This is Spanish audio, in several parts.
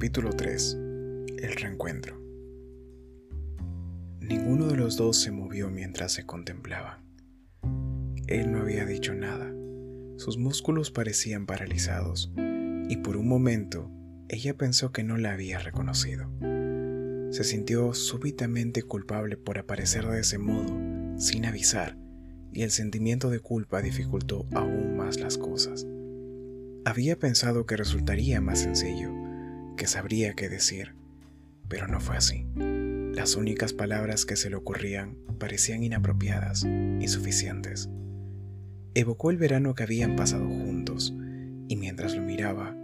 Capítulo 3 El reencuentro Ninguno de los dos se movió mientras se contemplaban. Él no había dicho nada. Sus músculos parecían paralizados y por un momento ella pensó que no la había reconocido. Se sintió súbitamente culpable por aparecer de ese modo, sin avisar, y el sentimiento de culpa dificultó aún más las cosas. Había pensado que resultaría más sencillo, que sabría qué decir, pero no fue así. Las únicas palabras que se le ocurrían parecían inapropiadas, insuficientes. Evocó el verano que habían pasado juntos, y mientras lo miraba,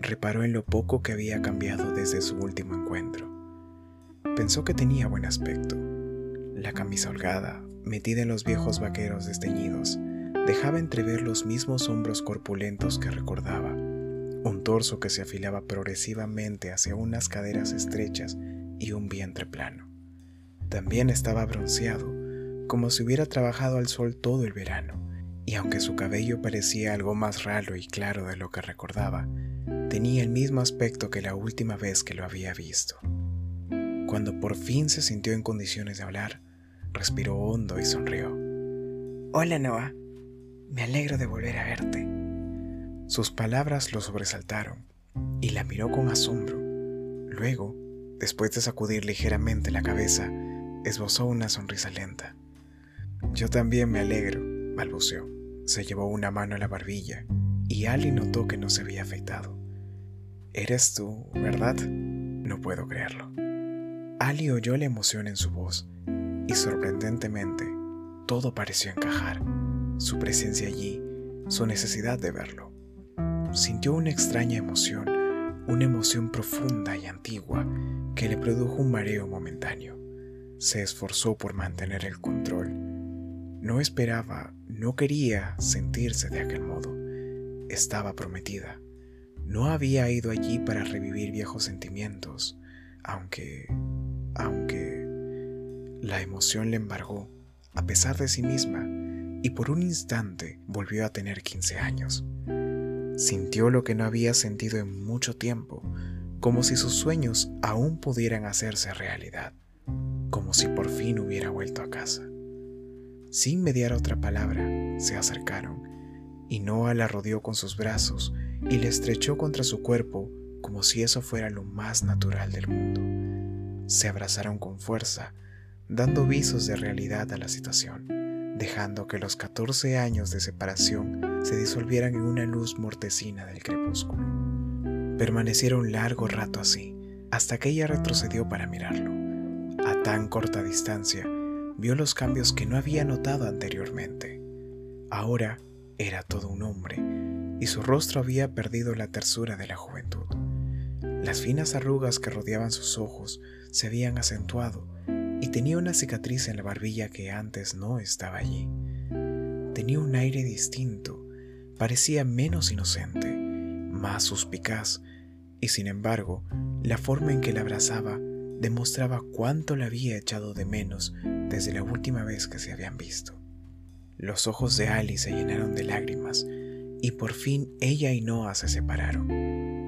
reparó en lo poco que había cambiado desde su último encuentro. Pensó que tenía buen aspecto. La camisa holgada, metida en los viejos vaqueros desteñidos, dejaba entrever los mismos hombros corpulentos que recordaba, un torso que se afilaba progresivamente hacia unas caderas estrechas y un vientre plano. También estaba bronceado, como si hubiera trabajado al sol todo el verano, y aunque su cabello parecía algo más raro y claro de lo que recordaba, tenía el mismo aspecto que la última vez que lo había visto. Cuando por fin se sintió en condiciones de hablar, respiró hondo y sonrió. Hola Noah, me alegro de volver a verte. Sus palabras lo sobresaltaron y la miró con asombro. Luego, después de sacudir ligeramente la cabeza, esbozó una sonrisa lenta. Yo también me alegro, balbuceó. Se llevó una mano a la barbilla y Ali notó que no se había afeitado. Eres tú, ¿verdad? No puedo creerlo. Ali oyó la emoción en su voz y sorprendentemente todo pareció encajar. Su presencia allí, su necesidad de verlo sintió una extraña emoción, una emoción profunda y antigua que le produjo un mareo momentáneo. Se esforzó por mantener el control. No esperaba, no quería sentirse de aquel modo. Estaba prometida. No había ido allí para revivir viejos sentimientos, aunque, aunque la emoción le embargó, a pesar de sí misma, y por un instante volvió a tener 15 años. Sintió lo que no había sentido en mucho tiempo, como si sus sueños aún pudieran hacerse realidad, como si por fin hubiera vuelto a casa. Sin mediar otra palabra, se acercaron, y Noah la rodeó con sus brazos y le estrechó contra su cuerpo como si eso fuera lo más natural del mundo. Se abrazaron con fuerza, dando visos de realidad a la situación, dejando que los 14 años de separación se disolvieran en una luz mortecina del crepúsculo. Permanecieron largo rato así, hasta que ella retrocedió para mirarlo. A tan corta distancia, vio los cambios que no había notado anteriormente. Ahora era todo un hombre, y su rostro había perdido la tersura de la juventud. Las finas arrugas que rodeaban sus ojos se habían acentuado y tenía una cicatriz en la barbilla que antes no estaba allí. Tenía un aire distinto parecía menos inocente, más suspicaz, y sin embargo, la forma en que la abrazaba demostraba cuánto la había echado de menos desde la última vez que se habían visto. Los ojos de Ali se llenaron de lágrimas y por fin ella y Noah se separaron.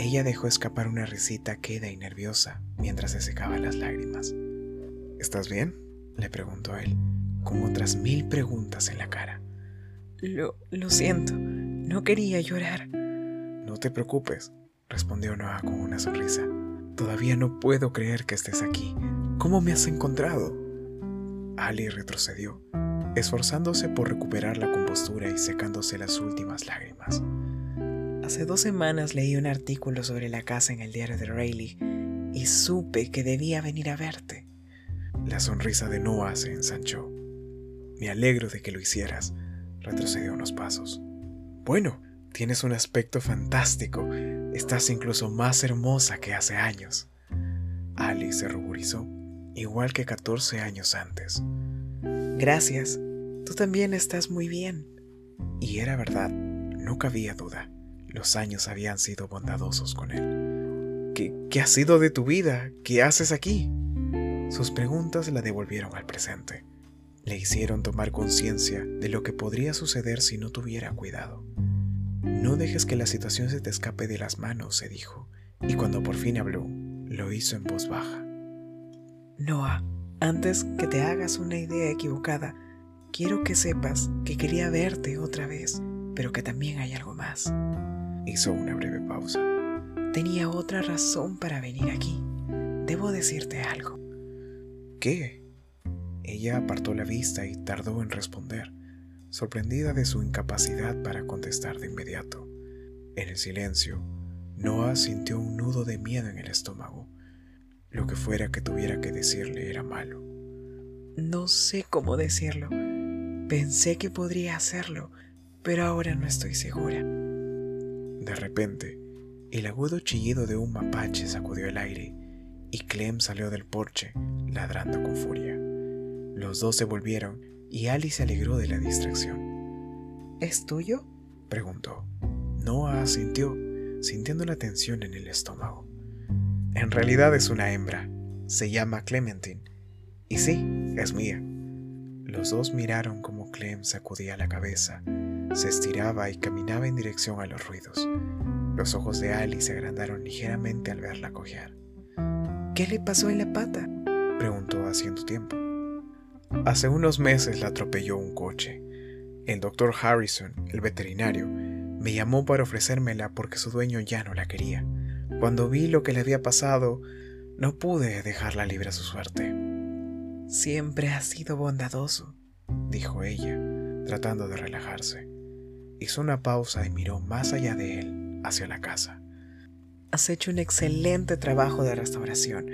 Ella dejó escapar una risita queda y nerviosa mientras se secaban las lágrimas. ¿Estás bien? le preguntó él, con otras mil preguntas en la cara. Lo, lo siento, no quería llorar. No te preocupes, respondió Noah con una sonrisa. Todavía no puedo creer que estés aquí. ¿Cómo me has encontrado? Ali retrocedió, esforzándose por recuperar la compostura y secándose las últimas lágrimas. Hace dos semanas leí un artículo sobre la casa en el diario de Rayleigh y supe que debía venir a verte. La sonrisa de Noah se ensanchó. Me alegro de que lo hicieras. Retrocedió unos pasos. Bueno, tienes un aspecto fantástico. Estás incluso más hermosa que hace años. Ali se ruborizó, igual que 14 años antes. Gracias. Tú también estás muy bien. Y era verdad, no cabía duda. Los años habían sido bondadosos con él. ¿Qué, ¿Qué, ha sido de tu vida? ¿Qué haces aquí? Sus preguntas la devolvieron al presente. Le hicieron tomar conciencia de lo que podría suceder si no tuviera cuidado. No dejes que la situación se te escape de las manos, se dijo, y cuando por fin habló, lo hizo en voz baja. Noah, antes que te hagas una idea equivocada, quiero que sepas que quería verte otra vez, pero que también hay algo más. Hizo una breve pausa. Tenía otra razón para venir aquí. Debo decirte algo. ¿Qué? Ella apartó la vista y tardó en responder, sorprendida de su incapacidad para contestar de inmediato. En el silencio, Noah sintió un nudo de miedo en el estómago. Lo que fuera que tuviera que decirle era malo. No sé cómo decirlo. Pensé que podría hacerlo, pero ahora no estoy segura. De repente, el agudo chillido de un mapache sacudió el aire y Clem salió del porche, ladrando con furia. Los dos se volvieron y Ali se alegró de la distracción. ¿Es tuyo? preguntó. Noah asintió, sintiendo la tensión en el estómago. En realidad es una hembra. Se llama Clementine. Y sí, es mía. Los dos miraron como Clem sacudía la cabeza, se estiraba y caminaba en dirección a los ruidos. Los ojos de Ali se agrandaron ligeramente al verla cojear. ¿Qué le pasó en la pata? preguntó haciendo tiempo. Hace unos meses la atropelló un coche. El doctor Harrison, el veterinario, me llamó para ofrecérmela porque su dueño ya no la quería. Cuando vi lo que le había pasado, no pude dejarla libre a su suerte. Siempre has sido bondadoso, dijo ella, tratando de relajarse. Hizo una pausa y miró más allá de él, hacia la casa. Has hecho un excelente trabajo de restauración.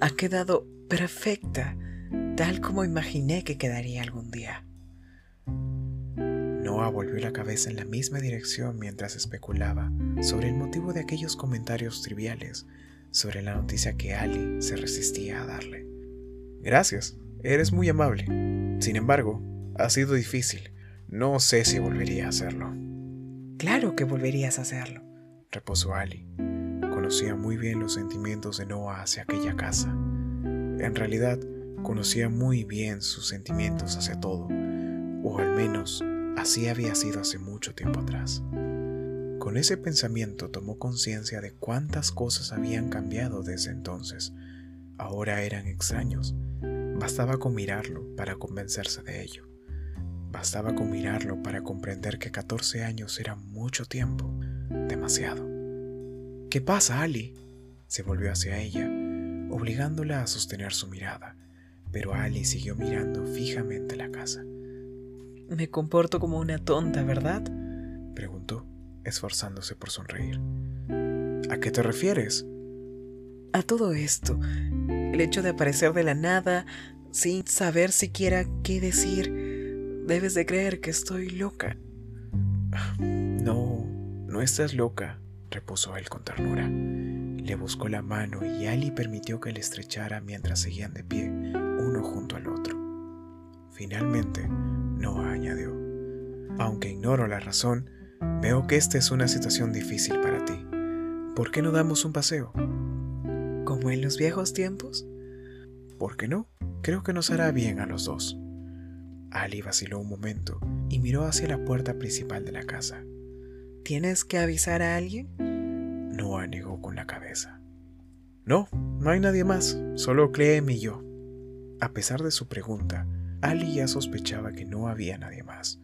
Ha quedado perfecta, tal como imaginé que quedaría algún día. Noah volvió la cabeza en la misma dirección mientras especulaba sobre el motivo de aquellos comentarios triviales sobre la noticia que Ali se resistía a darle. Gracias, eres muy amable. Sin embargo, ha sido difícil. No sé si volvería a hacerlo. Claro que volverías a hacerlo, repuso Ali. Conocía muy bien los sentimientos de Noah hacia aquella casa. En realidad, conocía muy bien sus sentimientos hacia todo, o al menos Así había sido hace mucho tiempo atrás. Con ese pensamiento tomó conciencia de cuántas cosas habían cambiado desde entonces. Ahora eran extraños. Bastaba con mirarlo para convencerse de ello. Bastaba con mirarlo para comprender que 14 años era mucho tiempo, demasiado. ¿Qué pasa, Ali? Se volvió hacia ella, obligándola a sostener su mirada, pero Ali siguió mirando fijamente la casa. Me comporto como una tonta, ¿verdad? preguntó, esforzándose por sonreír. ¿A qué te refieres? A todo esto. El hecho de aparecer de la nada, sin saber siquiera qué decir. Debes de creer que estoy loca. No, no estás loca, repuso él con ternura. Le buscó la mano y Ali permitió que le estrechara mientras seguían de pie, uno junto al otro. Finalmente, Noah añadió, aunque ignoro la razón, veo que esta es una situación difícil para ti. ¿Por qué no damos un paseo? ¿Como en los viejos tiempos? ¿Por qué no? Creo que nos hará bien a los dos. Ali vaciló un momento y miró hacia la puerta principal de la casa. ¿Tienes que avisar a alguien? Noah negó con la cabeza. No, no hay nadie más, solo Clem y yo. A pesar de su pregunta, Ali ya sospechaba que no había nadie más,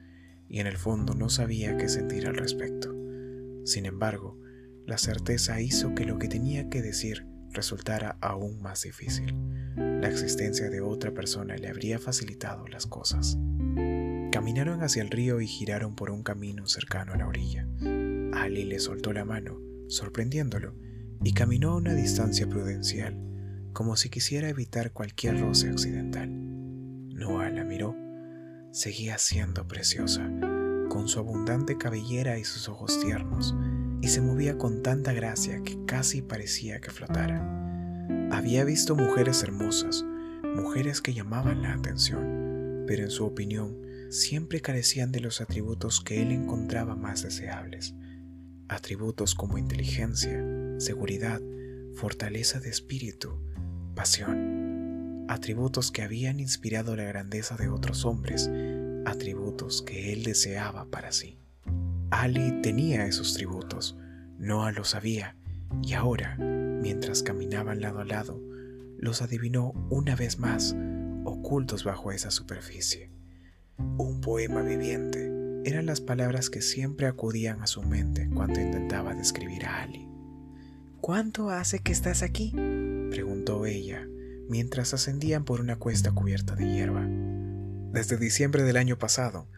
y en el fondo no sabía qué sentir al respecto. Sin embargo, la certeza hizo que lo que tenía que decir resultara aún más difícil. La existencia de otra persona le habría facilitado las cosas. Caminaron hacia el río y giraron por un camino cercano a la orilla. Ali le soltó la mano, sorprendiéndolo, y caminó a una distancia prudencial, como si quisiera evitar cualquier roce accidental. Noah la miró. Seguía siendo preciosa, con su abundante cabellera y sus ojos tiernos, y se movía con tanta gracia que casi parecía que flotara. Había visto mujeres hermosas, mujeres que llamaban la atención, pero en su opinión siempre carecían de los atributos que él encontraba más deseables. Atributos como inteligencia, seguridad, fortaleza de espíritu, pasión atributos que habían inspirado la grandeza de otros hombres, atributos que él deseaba para sí. Ali tenía esos tributos, Noah lo sabía, y ahora, mientras caminaban lado a lado, los adivinó una vez más, ocultos bajo esa superficie. Un poema viviente eran las palabras que siempre acudían a su mente cuando intentaba describir a Ali. ¿Cuánto hace que estás aquí? preguntó ella mientras ascendían por una cuesta cubierta de hierba. Desde diciembre del año pasado,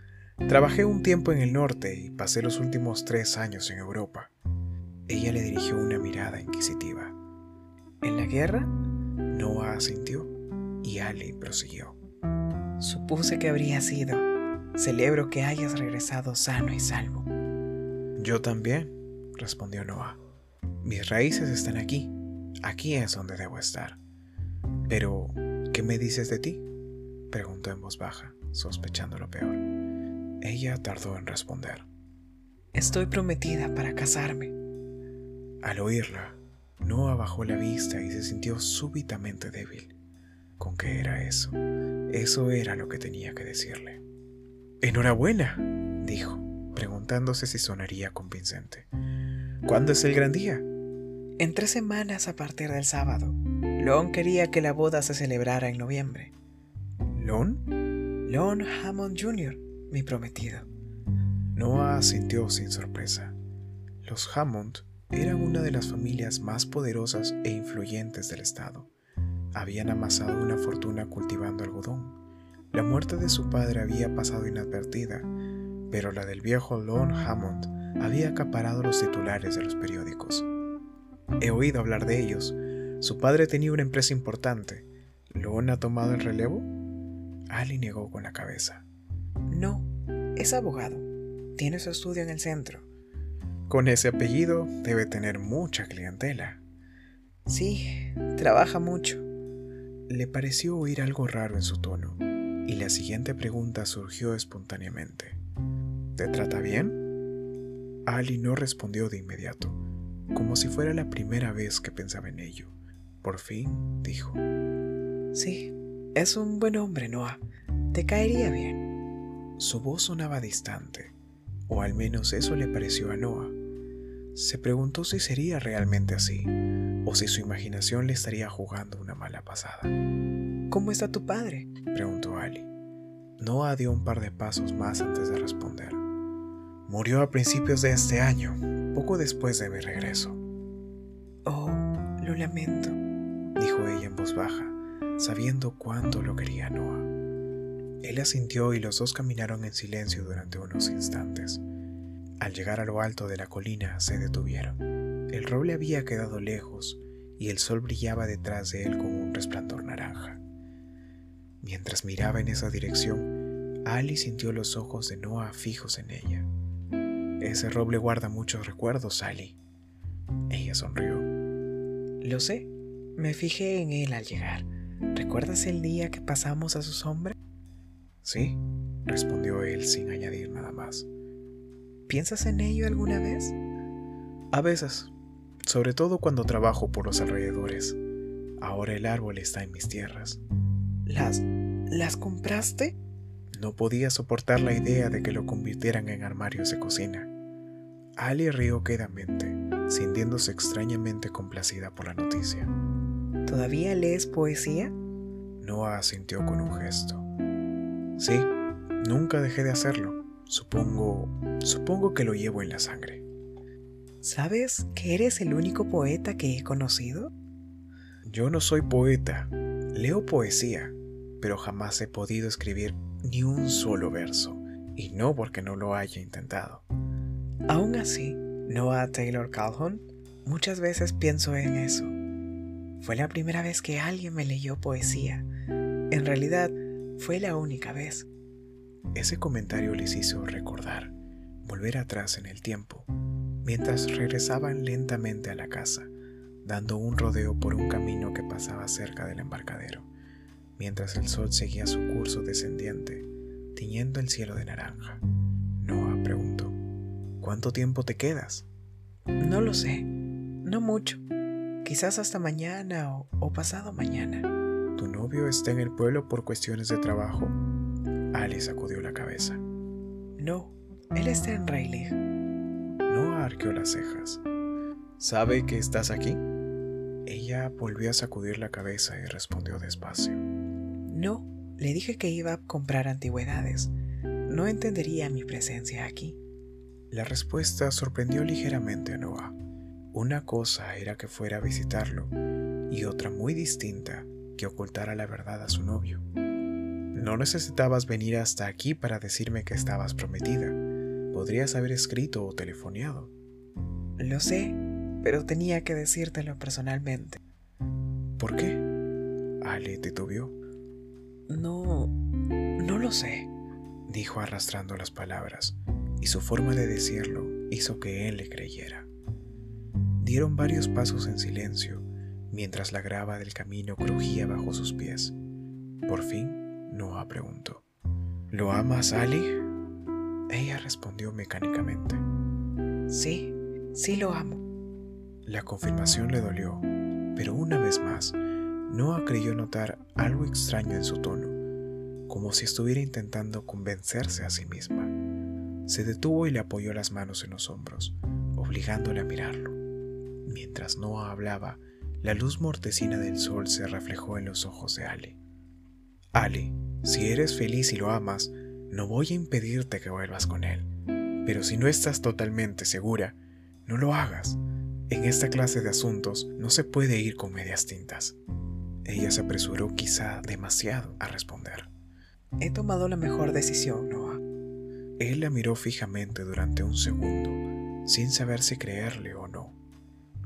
trabajé un tiempo en el norte y pasé los últimos tres años en Europa. Ella le dirigió una mirada inquisitiva. ¿En la guerra? Noah asintió y Ali prosiguió. Supuse que habría sido. Celebro que hayas regresado sano y salvo. Yo también, respondió Noah. Mis raíces están aquí. Aquí es donde debo estar. Pero, ¿qué me dices de ti? preguntó en voz baja, sospechando lo peor. Ella tardó en responder. Estoy prometida para casarme. Al oírla, Noah bajó la vista y se sintió súbitamente débil. ¿Con qué era eso? Eso era lo que tenía que decirle. Enhorabuena, dijo, preguntándose si sonaría convincente. ¿Cuándo es el gran día? En tres semanas a partir del sábado. Lon quería que la boda se celebrara en noviembre. ¿Lon? Lon Hammond Jr., mi prometido. Noah asintió sin sorpresa. Los Hammond eran una de las familias más poderosas e influyentes del estado. Habían amasado una fortuna cultivando algodón. La muerte de su padre había pasado inadvertida, pero la del viejo Lon Hammond había acaparado los titulares de los periódicos. He oído hablar de ellos. Su padre tenía una empresa importante. ¿Lon ha tomado el relevo? Ali negó con la cabeza. No, es abogado. Tiene su estudio en el centro. Con ese apellido debe tener mucha clientela. Sí, trabaja mucho. Le pareció oír algo raro en su tono, y la siguiente pregunta surgió espontáneamente. ¿Te trata bien? Ali no respondió de inmediato como si fuera la primera vez que pensaba en ello. Por fin dijo. Sí, es un buen hombre, Noah. Te caería bien. Su voz sonaba distante, o al menos eso le pareció a Noah. Se preguntó si sería realmente así, o si su imaginación le estaría jugando una mala pasada. ¿Cómo está tu padre? preguntó Ali. Noah dio un par de pasos más antes de responder. Murió a principios de este año, poco después de mi regreso. Oh, lo lamento, dijo ella en voz baja, sabiendo cuánto lo quería Noah. Él asintió y los dos caminaron en silencio durante unos instantes. Al llegar a lo alto de la colina se detuvieron. El roble había quedado lejos y el sol brillaba detrás de él con un resplandor naranja. Mientras miraba en esa dirección, Ali sintió los ojos de Noah fijos en ella. Ese roble guarda muchos recuerdos, Sally. Ella sonrió. Lo sé. Me fijé en él al llegar. ¿Recuerdas el día que pasamos a su sombra? Sí, respondió él sin añadir nada más. ¿Piensas en ello alguna vez? A veces, sobre todo cuando trabajo por los alrededores. Ahora el árbol está en mis tierras. ¿Las... las compraste? No podía soportar la idea de que lo convirtieran en armarios de cocina. Ali rió quedamente, sintiéndose extrañamente complacida por la noticia. ¿Todavía lees poesía? Noah asintió con un gesto. Sí, nunca dejé de hacerlo. Supongo, supongo que lo llevo en la sangre. ¿Sabes que eres el único poeta que he conocido? Yo no soy poeta. Leo poesía, pero jamás he podido escribir ni un solo verso, y no porque no lo haya intentado. Aún así, Noah Taylor Calhoun, muchas veces pienso en eso. Fue la primera vez que alguien me leyó poesía. En realidad, fue la única vez. Ese comentario les hizo recordar, volver atrás en el tiempo, mientras regresaban lentamente a la casa, dando un rodeo por un camino que pasaba cerca del embarcadero, mientras el sol seguía su curso descendiente, tiñendo el cielo de naranja. Noah preguntó. ¿Cuánto tiempo te quedas? No lo sé, no mucho. Quizás hasta mañana o, pasado mañana. ¿Tu novio está en el pueblo por cuestiones de trabajo? Alice sacudió la cabeza. No, él está en Rayleigh. No arqueó las cejas. ¿Sabe que estás aquí? Ella volvió a sacudir la cabeza y respondió despacio. No, le dije que iba a comprar antigüedades. No entendería mi presencia aquí. La respuesta sorprendió ligeramente a Noah. Una cosa era que fuera a visitarlo y otra muy distinta que ocultara la verdad a su novio. No necesitabas venir hasta aquí para decirme que estabas prometida. Podrías haber escrito o telefoneado. Lo sé, pero tenía que decírtelo personalmente. ¿Por qué? Ale titubeó. No, no lo sé, dijo arrastrando las palabras, y su forma de decirlo hizo que él le creyera. Dieron varios pasos en silencio, mientras la grava del camino crujía bajo sus pies. Por fin, Noah preguntó, ¿Lo amas, Ali? Ella respondió mecánicamente. Sí, sí lo amo. La confirmación le dolió, pero una vez más, Noah creyó notar algo extraño en su tono, como si estuviera intentando convencerse a sí misma. Se detuvo y le apoyó las manos en los hombros, obligándole a mirarlo. Mientras Noah hablaba, la luz mortecina del sol se reflejó en los ojos de Ali. Ali, si eres feliz y lo amas, no voy a impedirte que vuelvas con él. Pero si no estás totalmente segura, no lo hagas. En esta clase de asuntos no se puede ir con medias tintas. Ella se apresuró quizá demasiado a responder. He tomado la mejor decisión, Noah. Él la miró fijamente durante un segundo, sin saber si creerle o no.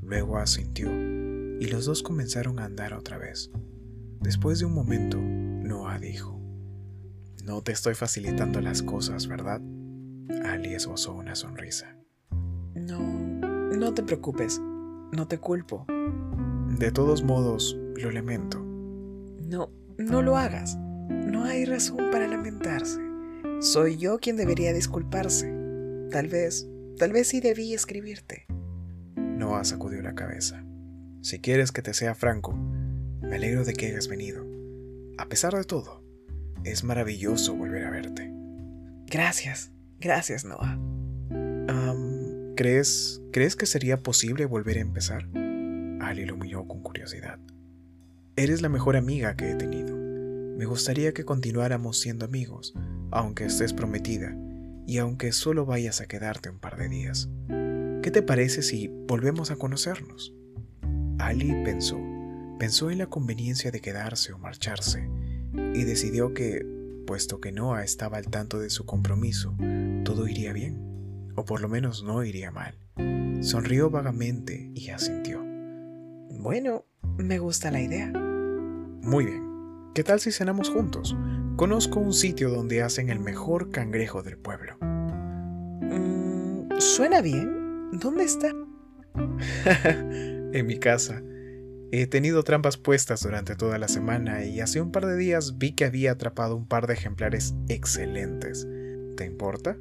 Luego asintió, y los dos comenzaron a andar otra vez. Después de un momento, Noah dijo, No te estoy facilitando las cosas, ¿verdad? Ali esbozó una sonrisa. No, no te preocupes, no te culpo. De todos modos, lo lamento. No, no lo hagas. No hay razón para lamentarse. Soy yo quien debería disculparse. Tal vez, tal vez sí debí escribirte. Noah sacudió la cabeza. Si quieres que te sea franco, me alegro de que hayas venido. A pesar de todo, es maravilloso volver a verte. Gracias, gracias, Noah. ¿Crees, ¿Crees que sería posible volver a empezar? Ali lo miró con curiosidad. Eres la mejor amiga que he tenido. Me gustaría que continuáramos siendo amigos, aunque estés prometida y aunque solo vayas a quedarte un par de días. ¿Qué te parece si volvemos a conocernos? Ali pensó, pensó en la conveniencia de quedarse o marcharse, y decidió que, puesto que Noah estaba al tanto de su compromiso, todo iría bien o por lo menos no iría mal. Sonrió vagamente y asintió. Bueno, me gusta la idea. Muy bien. ¿Qué tal si cenamos juntos? Conozco un sitio donde hacen el mejor cangrejo del pueblo. Mm, suena bien. ¿Dónde está? en mi casa. He tenido trampas puestas durante toda la semana y hace un par de días vi que había atrapado un par de ejemplares excelentes. ¿Te importa?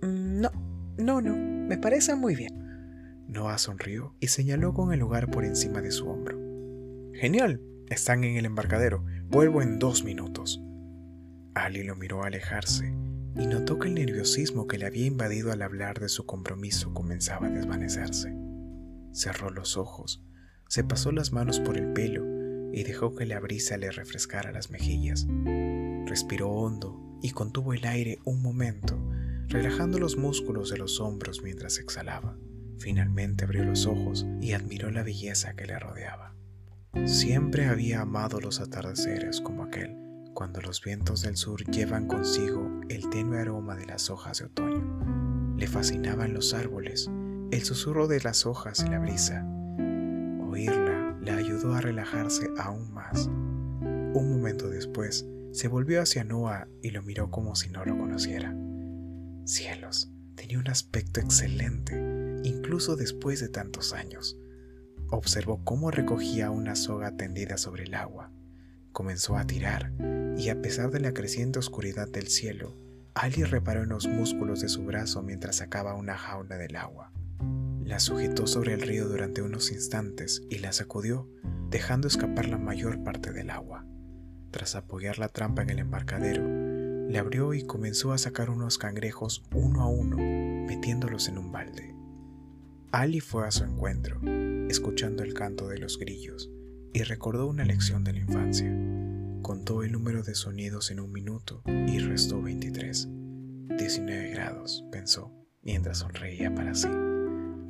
Mm, no, no, no, me parece muy bien. Noah sonrió y señaló con el lugar por encima de su hombro. Genial, están en el embarcadero, vuelvo en dos minutos. Ali lo miró alejarse y notó que el nerviosismo que le había invadido al hablar de su compromiso comenzaba a desvanecerse. Cerró los ojos, se pasó las manos por el pelo y dejó que la brisa le refrescara las mejillas. Respiró hondo y contuvo el aire un momento relajando los músculos de los hombros mientras exhalaba. Finalmente abrió los ojos y admiró la belleza que le rodeaba. Siempre había amado los atardeceres como aquel, cuando los vientos del sur llevan consigo el tenue aroma de las hojas de otoño. Le fascinaban los árboles, el susurro de las hojas y la brisa. Oírla le ayudó a relajarse aún más. Un momento después, se volvió hacia Noah y lo miró como si no lo conociera. Cielos, tenía un aspecto excelente, incluso después de tantos años. Observó cómo recogía una soga tendida sobre el agua. Comenzó a tirar, y a pesar de la creciente oscuridad del cielo, Ali reparó en los músculos de su brazo mientras sacaba una jaula del agua. La sujetó sobre el río durante unos instantes y la sacudió, dejando escapar la mayor parte del agua. Tras apoyar la trampa en el embarcadero, le abrió y comenzó a sacar unos cangrejos uno a uno, metiéndolos en un balde. Ali fue a su encuentro, escuchando el canto de los grillos, y recordó una lección de la infancia. Contó el número de sonidos en un minuto y restó 23. 19 grados, pensó, mientras sonreía para sí.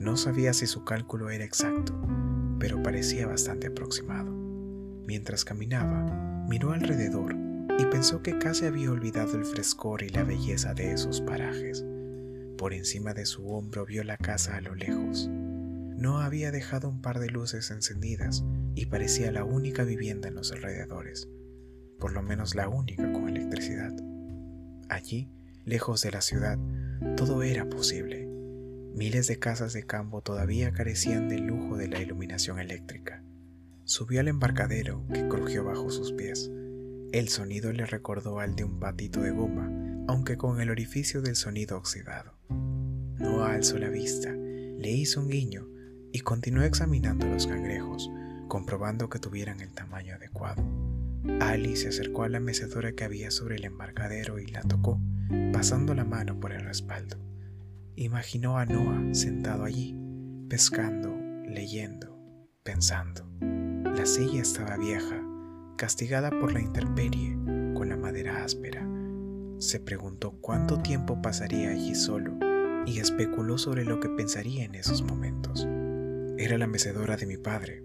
No sabía si su cálculo era exacto, pero parecía bastante aproximado. Mientras caminaba, miró alrededor y pensó que casi había olvidado el frescor y la belleza de esos parajes. Por encima de su hombro vio la casa a lo lejos. No había dejado un par de luces encendidas y parecía la única vivienda en los alrededores, por lo menos la única con electricidad. Allí, lejos de la ciudad, todo era posible. Miles de casas de campo todavía carecían del lujo de la iluminación eléctrica. Subió al embarcadero que crujió bajo sus pies. El sonido le recordó al de un patito de goma, aunque con el orificio del sonido oxidado. No alzó la vista, le hizo un guiño y continuó examinando los cangrejos, comprobando que tuvieran el tamaño adecuado. Ali se acercó a la mecedora que había sobre el embarcadero y la tocó, pasando la mano por el respaldo. Imaginó a Noah sentado allí, pescando, leyendo, pensando. La silla estaba vieja, castigada por la intemperie, con la madera áspera. Se preguntó cuánto tiempo pasaría allí solo y especuló sobre lo que pensaría en esos momentos. Era la mecedora de mi padre,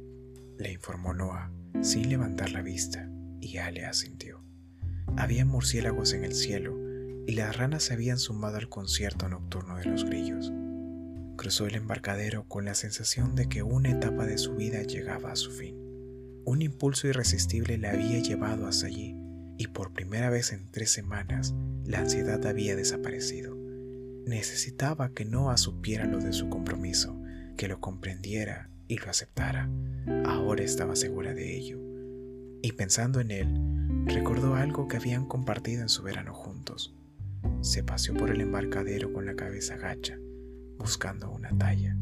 le informó Noah, sin levantar la vista, y Ale asintió. Había murciélagos en el cielo y las ranas se habían sumado al concierto nocturno de los grillos. Cruzó el embarcadero con la sensación de que una etapa de su vida llegaba a su fin. Un impulso irresistible le había llevado hasta allí y por primera vez en tres semanas la ansiedad había desaparecido. Necesitaba que Noah supiera lo de su compromiso, que lo comprendiera y lo aceptara. Ahora estaba segura de ello. Y pensando en él, recordó algo que habían compartido en su verano juntos. Se paseó por el embarcadero con la cabeza gacha, buscando una talla,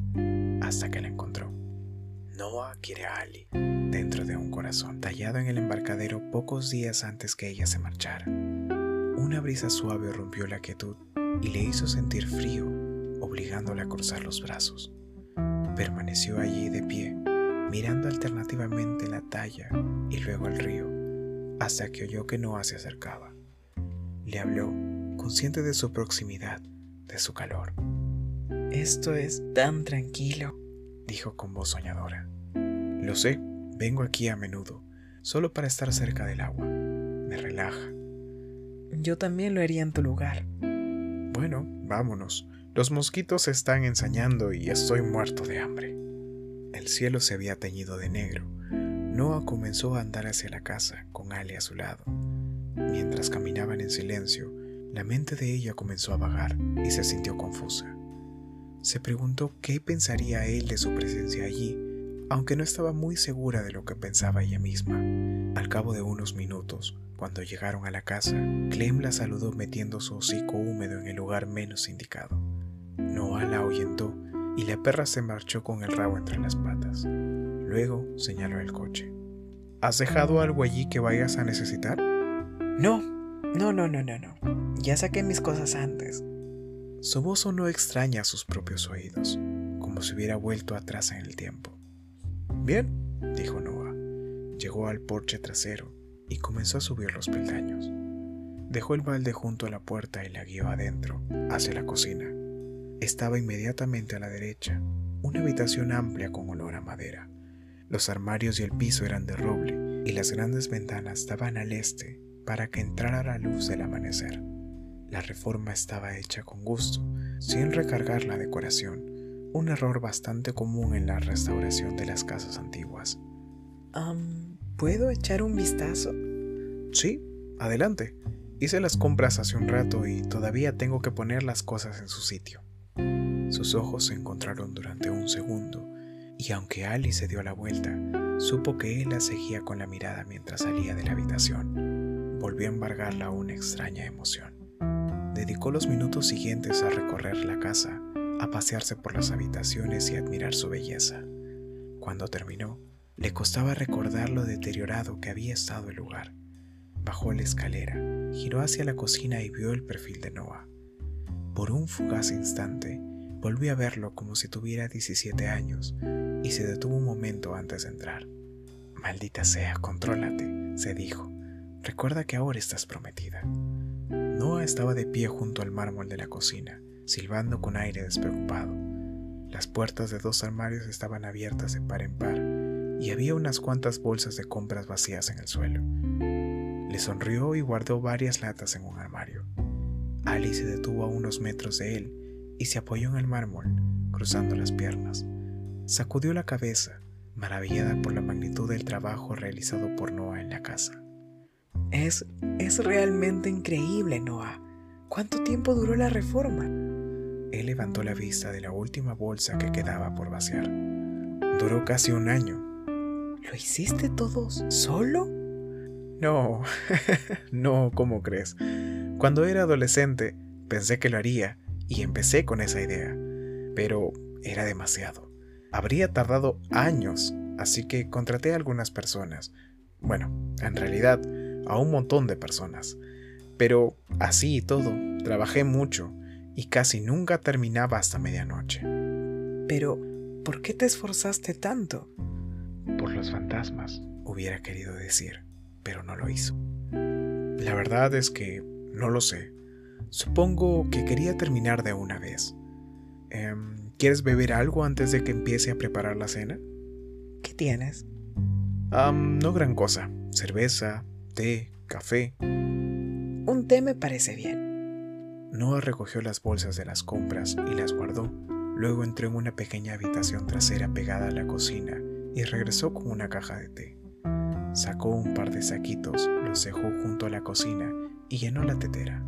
hasta que la encontró. Noah quiere a Ali dentro de un corazón tallado en el embarcadero pocos días antes que ella se marchara. Una brisa suave rompió la quietud y le hizo sentir frío, obligándola a cruzar los brazos. Permaneció allí de pie, mirando alternativamente la talla y luego el río, hasta que oyó que Noah se acercaba. Le habló, consciente de su proximidad, de su calor. Esto es tan tranquilo, dijo con voz soñadora. Lo sé, vengo aquí a menudo, solo para estar cerca del agua. Me relaja. Yo también lo haría en tu lugar. Bueno, vámonos. Los mosquitos están ensañando y estoy muerto de hambre. El cielo se había teñido de negro. Noah comenzó a andar hacia la casa, con Ale a su lado. Mientras caminaban en silencio, la mente de ella comenzó a vagar y se sintió confusa. Se preguntó qué pensaría él de su presencia allí, aunque no estaba muy segura de lo que pensaba ella misma. Al cabo de unos minutos, cuando llegaron a la casa, Clem la saludó metiendo su hocico húmedo en el lugar menos indicado. Noah la ahuyentó y la perra se marchó con el rabo entre las patas. Luego señaló el coche. ¿Has dejado algo allí que vayas a necesitar? No, no, no, no, no, no. Ya saqué mis cosas antes. Su voz sonó extraña a sus propios oídos, como si hubiera vuelto atrás en el tiempo. Bien, dijo Noah. Llegó al porche trasero y comenzó a subir los peldaños. Dejó el balde junto a la puerta y la guió adentro, hacia la cocina. Estaba inmediatamente a la derecha, una habitación amplia con olor a madera. Los armarios y el piso eran de roble y las grandes ventanas daban al este para que entrara la luz del amanecer. La reforma estaba hecha con gusto, sin recargar la decoración, un error bastante común en la restauración de las casas antiguas. ¿Puedo echar un vistazo? Sí, adelante. Hice las compras hace un rato y todavía tengo que poner las cosas en su sitio. Sus ojos se encontraron durante un segundo y aunque Ali se dio la vuelta, supo que él la seguía con la mirada mientras salía de la habitación. Volvió a embargarla una extraña emoción. Dedicó los minutos siguientes a recorrer la casa, a pasearse por las habitaciones y admirar su belleza. Cuando terminó, le costaba recordar lo deteriorado que había estado el lugar. Bajó la escalera, giró hacia la cocina y vio el perfil de Noah. Por un fugaz instante, Volví a verlo como si tuviera 17 años y se detuvo un momento antes de entrar. Maldita sea, contrólate, se dijo. Recuerda que ahora estás prometida. Noah estaba de pie junto al mármol de la cocina, silbando con aire despreocupado. Las puertas de dos armarios estaban abiertas de par en par y había unas cuantas bolsas de compras vacías en el suelo. Le sonrió y guardó varias latas en un armario. Ali se detuvo a unos metros de él y se apoyó en el mármol, cruzando las piernas. Sacudió la cabeza, maravillada por la magnitud del trabajo realizado por Noah en la casa. Es, es realmente increíble, Noah. ¿Cuánto tiempo duró la reforma? Él levantó la vista de la última bolsa que quedaba por vaciar. Duró casi un año. ¿Lo hiciste todos solo? No, no, ¿cómo crees? Cuando era adolescente pensé que lo haría y empecé con esa idea, pero era demasiado. Habría tardado años, así que contraté a algunas personas. Bueno, en realidad, a un montón de personas. Pero así y todo, trabajé mucho y casi nunca terminaba hasta medianoche. Pero, ¿por qué te esforzaste tanto? Por los fantasmas, hubiera querido decir, pero no lo hizo. La verdad es que no lo sé. Supongo que quería terminar de una vez. Em, ¿Quieres beber algo antes de que empiece a preparar la cena? ¿Qué tienes? no gran cosa. Cerveza, té, café. Un té me parece bien. Noah recogió las bolsas de las compras y las guardó. Luego entró en una pequeña habitación trasera pegada a la cocina y regresó con una caja de té. Sacó un par de saquitos, los dejó junto a la cocina y llenó la tetera.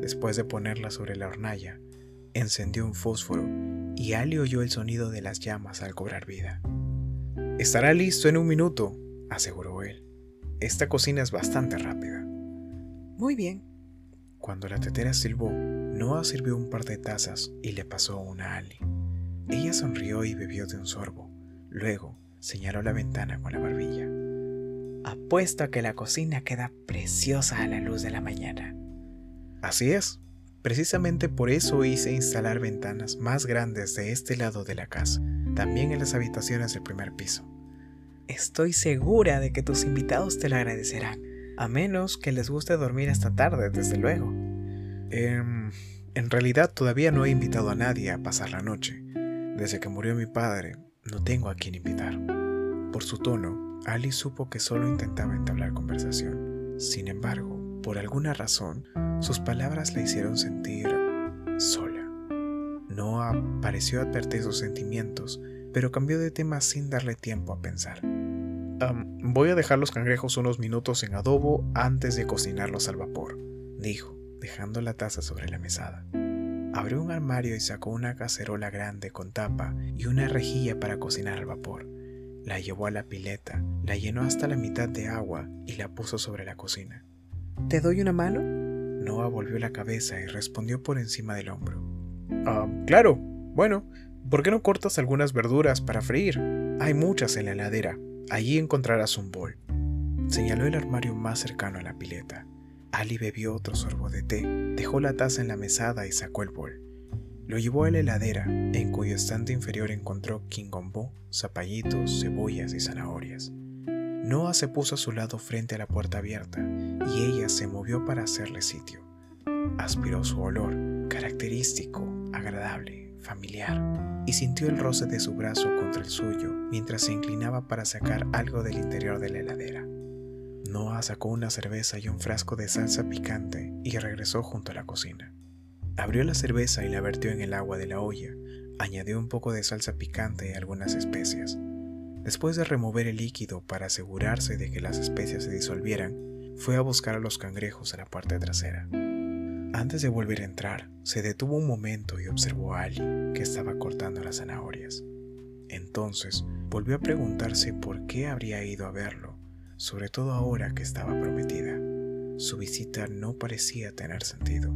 Después de ponerla sobre la hornalla, encendió un fósforo y Ali oyó el sonido de las llamas al cobrar vida. Estará listo en un minuto, aseguró él. Esta cocina es bastante rápida. Muy bien. Cuando la tetera silbó, Noah sirvió un par de tazas y le pasó una a Ali. Ella sonrió y bebió de un sorbo. Luego señaló la ventana con la barbilla. Apuesto a que la cocina queda preciosa a la luz de la mañana. Así es. Precisamente por eso hice instalar ventanas más grandes de este lado de la casa, también en las habitaciones del primer piso. Estoy segura de que tus invitados te lo agradecerán, a menos que les guste dormir hasta tarde, desde luego. Em, en realidad todavía no he invitado a nadie a pasar la noche. Desde que murió mi padre, no tengo a quien invitar. Por su tono, Ali supo que solo intentaba entablar conversación. Sin embargo, por alguna razón, sus palabras la hicieron sentir sola. Noah pareció advertir sus sentimientos, pero cambió de tema sin darle tiempo a pensar. Voy a dejar los cangrejos unos minutos en adobo antes de cocinarlos al vapor, dijo, dejando la taza sobre la mesada. Abrió un armario y sacó una cacerola grande con tapa y una rejilla para cocinar al vapor. La llevó a la pileta, la llenó hasta la mitad de agua y la puso sobre la cocina. ¿Te doy una mano? Noah volvió la cabeza y respondió por encima del hombro. Ah, claro. Bueno, ¿por qué no cortas algunas verduras para freír? Hay muchas en la heladera. Allí encontrarás un bol. Señaló el armario más cercano a la pileta. Ali bebió otro sorbo de té, dejó la taza en la mesada y sacó el bol. Lo llevó a la heladera, en cuyo estante inferior encontró quingombo, zapallitos, cebollas y zanahorias. Noah se puso a su lado frente a la puerta abierta y ella se movió para hacerle sitio. Aspiró su olor, característico, agradable, familiar, y sintió el roce de su brazo contra el suyo mientras se inclinaba para sacar algo del interior de la heladera. Noah sacó una cerveza y un frasco de salsa picante y regresó junto a la cocina. Abrió la cerveza y la vertió en el agua de la olla, añadió un poco de salsa picante y algunas especias. Después de remover el líquido para asegurarse de que las especias se disolvieran, fue a buscar a los cangrejos a la parte trasera. Antes de volver a entrar, se detuvo un momento y observó a Ali, que estaba cortando las zanahorias. Entonces volvió a preguntarse por qué habría ido a verlo, sobre todo ahora que estaba prometida. Su visita no parecía tener sentido.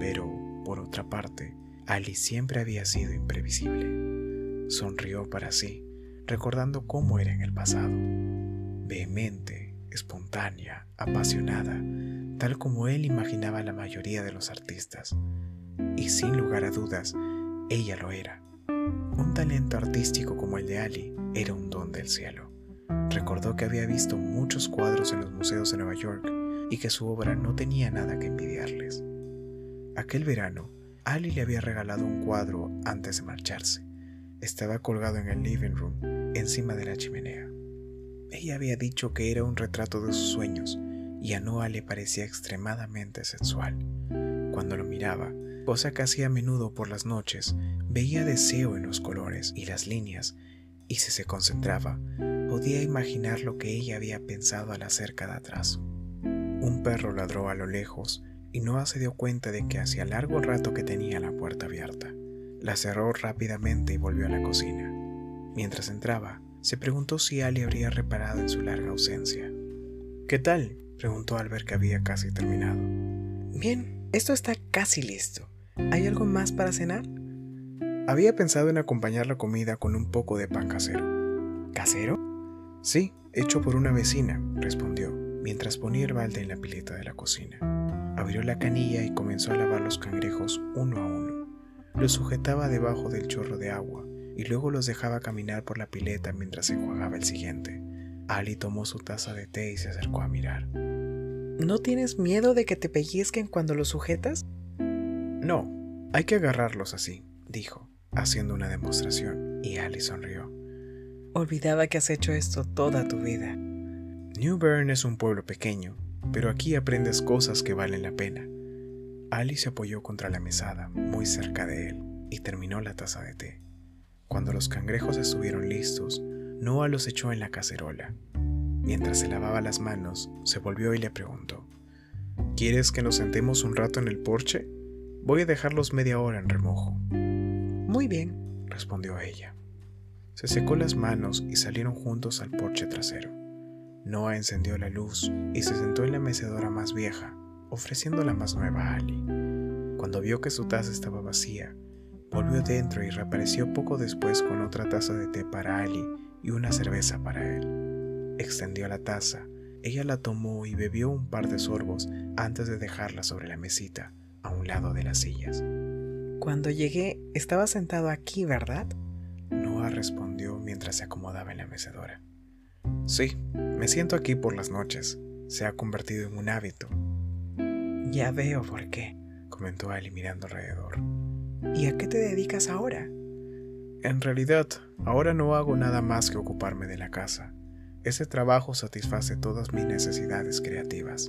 Pero, por otra parte, Ali siempre había sido imprevisible. Sonrió para sí recordando cómo era en el pasado. Vehemente, espontánea, apasionada, tal como él imaginaba la mayoría de los artistas. Y sin lugar a dudas, ella lo era. Un talento artístico como el de Ali era un don del cielo. Recordó que había visto muchos cuadros en los museos de Nueva York y que su obra no tenía nada que envidiarles. Aquel verano, Ali le había regalado un cuadro antes de marcharse. Estaba colgado en el living room, encima de la chimenea. Ella había dicho que era un retrato de sus sueños y a Noah le parecía extremadamente sensual. Cuando lo miraba, cosa que hacía a menudo por las noches, veía deseo en los colores y las líneas, y si se concentraba, podía imaginar lo que ella había pensado al hacer cada trazo. Un perro ladró a lo lejos y Noah se dio cuenta de que hacía largo rato que tenía la puerta abierta. La cerró rápidamente y volvió a la cocina. Mientras entraba, se preguntó si Ali habría reparado en su larga ausencia. ¿Qué tal? Preguntó al ver que había casi terminado. Bien, esto está casi listo. ¿Hay algo más para cenar? Había pensado en acompañar la comida con un poco de pan casero. ¿Casero? Sí, hecho por una vecina, respondió, mientras ponía el balde en la pileta de la cocina. Abrió la canilla y comenzó a lavar los cangrejos uno a uno. Los sujetaba debajo del chorro de agua y luego los dejaba caminar por la pileta mientras enjuagaba el siguiente. Ali tomó su taza de té y se acercó a mirar. ¿No tienes miedo de que te pellizquen cuando los sujetas? No, hay que agarrarlos así, dijo, haciendo una demostración, y Ali sonrió. Olvidaba que has hecho esto toda tu vida. New Bern es un pueblo pequeño, pero aquí aprendes cosas que valen la pena. Ali se apoyó contra la mesada, muy cerca de él, y terminó la taza de té. Cuando los cangrejos estuvieron listos, Noah los echó en la cacerola. Mientras se lavaba las manos, se volvió y le preguntó, ¿Quieres que nos sentemos un rato en el porche? Voy a dejarlos media hora en remojo. Muy bien, respondió ella. Se secó las manos y salieron juntos al porche trasero. Noah encendió la luz y se sentó en la mecedora más vieja, ofreciendo la más nueva a Ali. Cuando vio que su taza estaba vacía, volvió dentro y reapareció poco después con otra taza de té para Ali y una cerveza para él. Extendió la taza, ella la tomó y bebió un par de sorbos antes de dejarla sobre la mesita, a un lado de las sillas. Cuando llegué, estaba sentado aquí, ¿verdad? Noah respondió mientras se acomodaba en la mecedora. Sí, me siento aquí por las noches. Se ha convertido en un hábito. Ya veo por qué, comentó Ali mirando alrededor. ¿Y a qué te dedicas ahora? En realidad, ahora no hago nada más que ocuparme de la casa. Ese trabajo satisface todas mis necesidades creativas.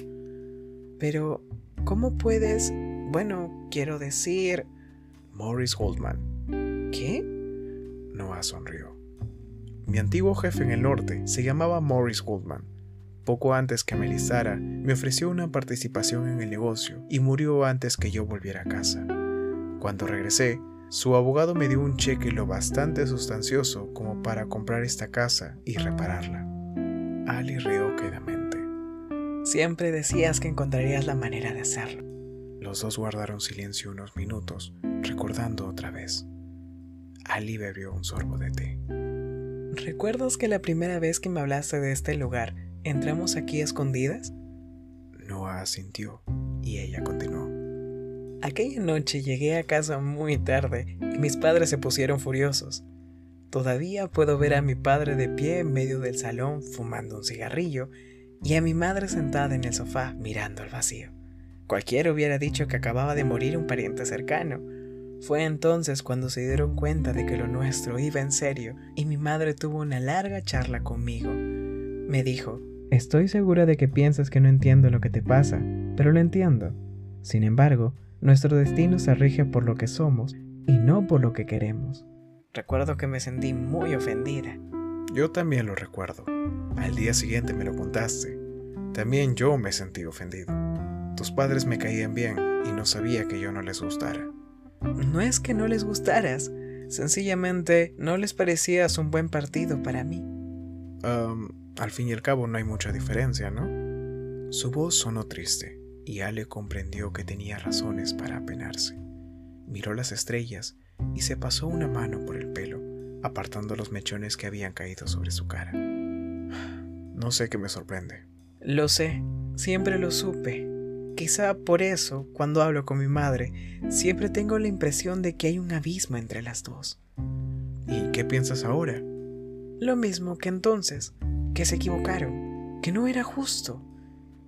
Pero, ¿cómo puedes... Bueno, quiero decir... Morris Goldman. ¿Qué? Noah sonrió. Mi antiguo jefe en el norte se llamaba Morris Goldman. Poco antes que me listara, me ofreció una participación en el negocio y murió antes que yo volviera a casa. Cuando regresé, su abogado me dio un cheque lo bastante sustancioso como para comprar esta casa y repararla. Ali rió quedamente. Siempre decías que encontrarías la manera de hacerlo. Los dos guardaron silencio unos minutos, recordando otra vez. Ali bebió un sorbo de té. ¿Recuerdas que la primera vez que me hablaste de este lugar, entramos aquí escondidas? Noah asintió y ella continuó. Aquella noche llegué a casa muy tarde y mis padres se pusieron furiosos. Todavía puedo ver a mi padre de pie en medio del salón fumando un cigarrillo y a mi madre sentada en el sofá mirando al vacío. Cualquiera hubiera dicho que acababa de morir un pariente cercano. Fue entonces cuando se dieron cuenta de que lo nuestro iba en serio y mi madre tuvo una larga charla conmigo. Me dijo, Estoy segura de que piensas que no entiendo lo que te pasa, pero lo entiendo. Sin embargo, nuestro destino se rige por lo que somos y no por lo que queremos. Recuerdo que me sentí muy ofendida. Yo también lo recuerdo. Al día siguiente me lo contaste. También yo me sentí ofendido. Tus padres me caían bien y no sabía que yo no les gustara. No es que no les gustaras, sencillamente no les parecías un buen partido para mí. al fin y al cabo no hay mucha diferencia, ¿no? Su voz sonó triste y Ale comprendió que tenía razones para apenarse. Miró las estrellas y se pasó una mano por el pelo, apartando los mechones que habían caído sobre su cara. No sé qué me sorprende. Lo sé, siempre lo supe. Quizá por eso, cuando hablo con mi madre, siempre tengo la impresión de que hay un abismo entre las dos. ¿Y qué piensas ahora? Lo mismo que entonces, que se equivocaron, que no era justo.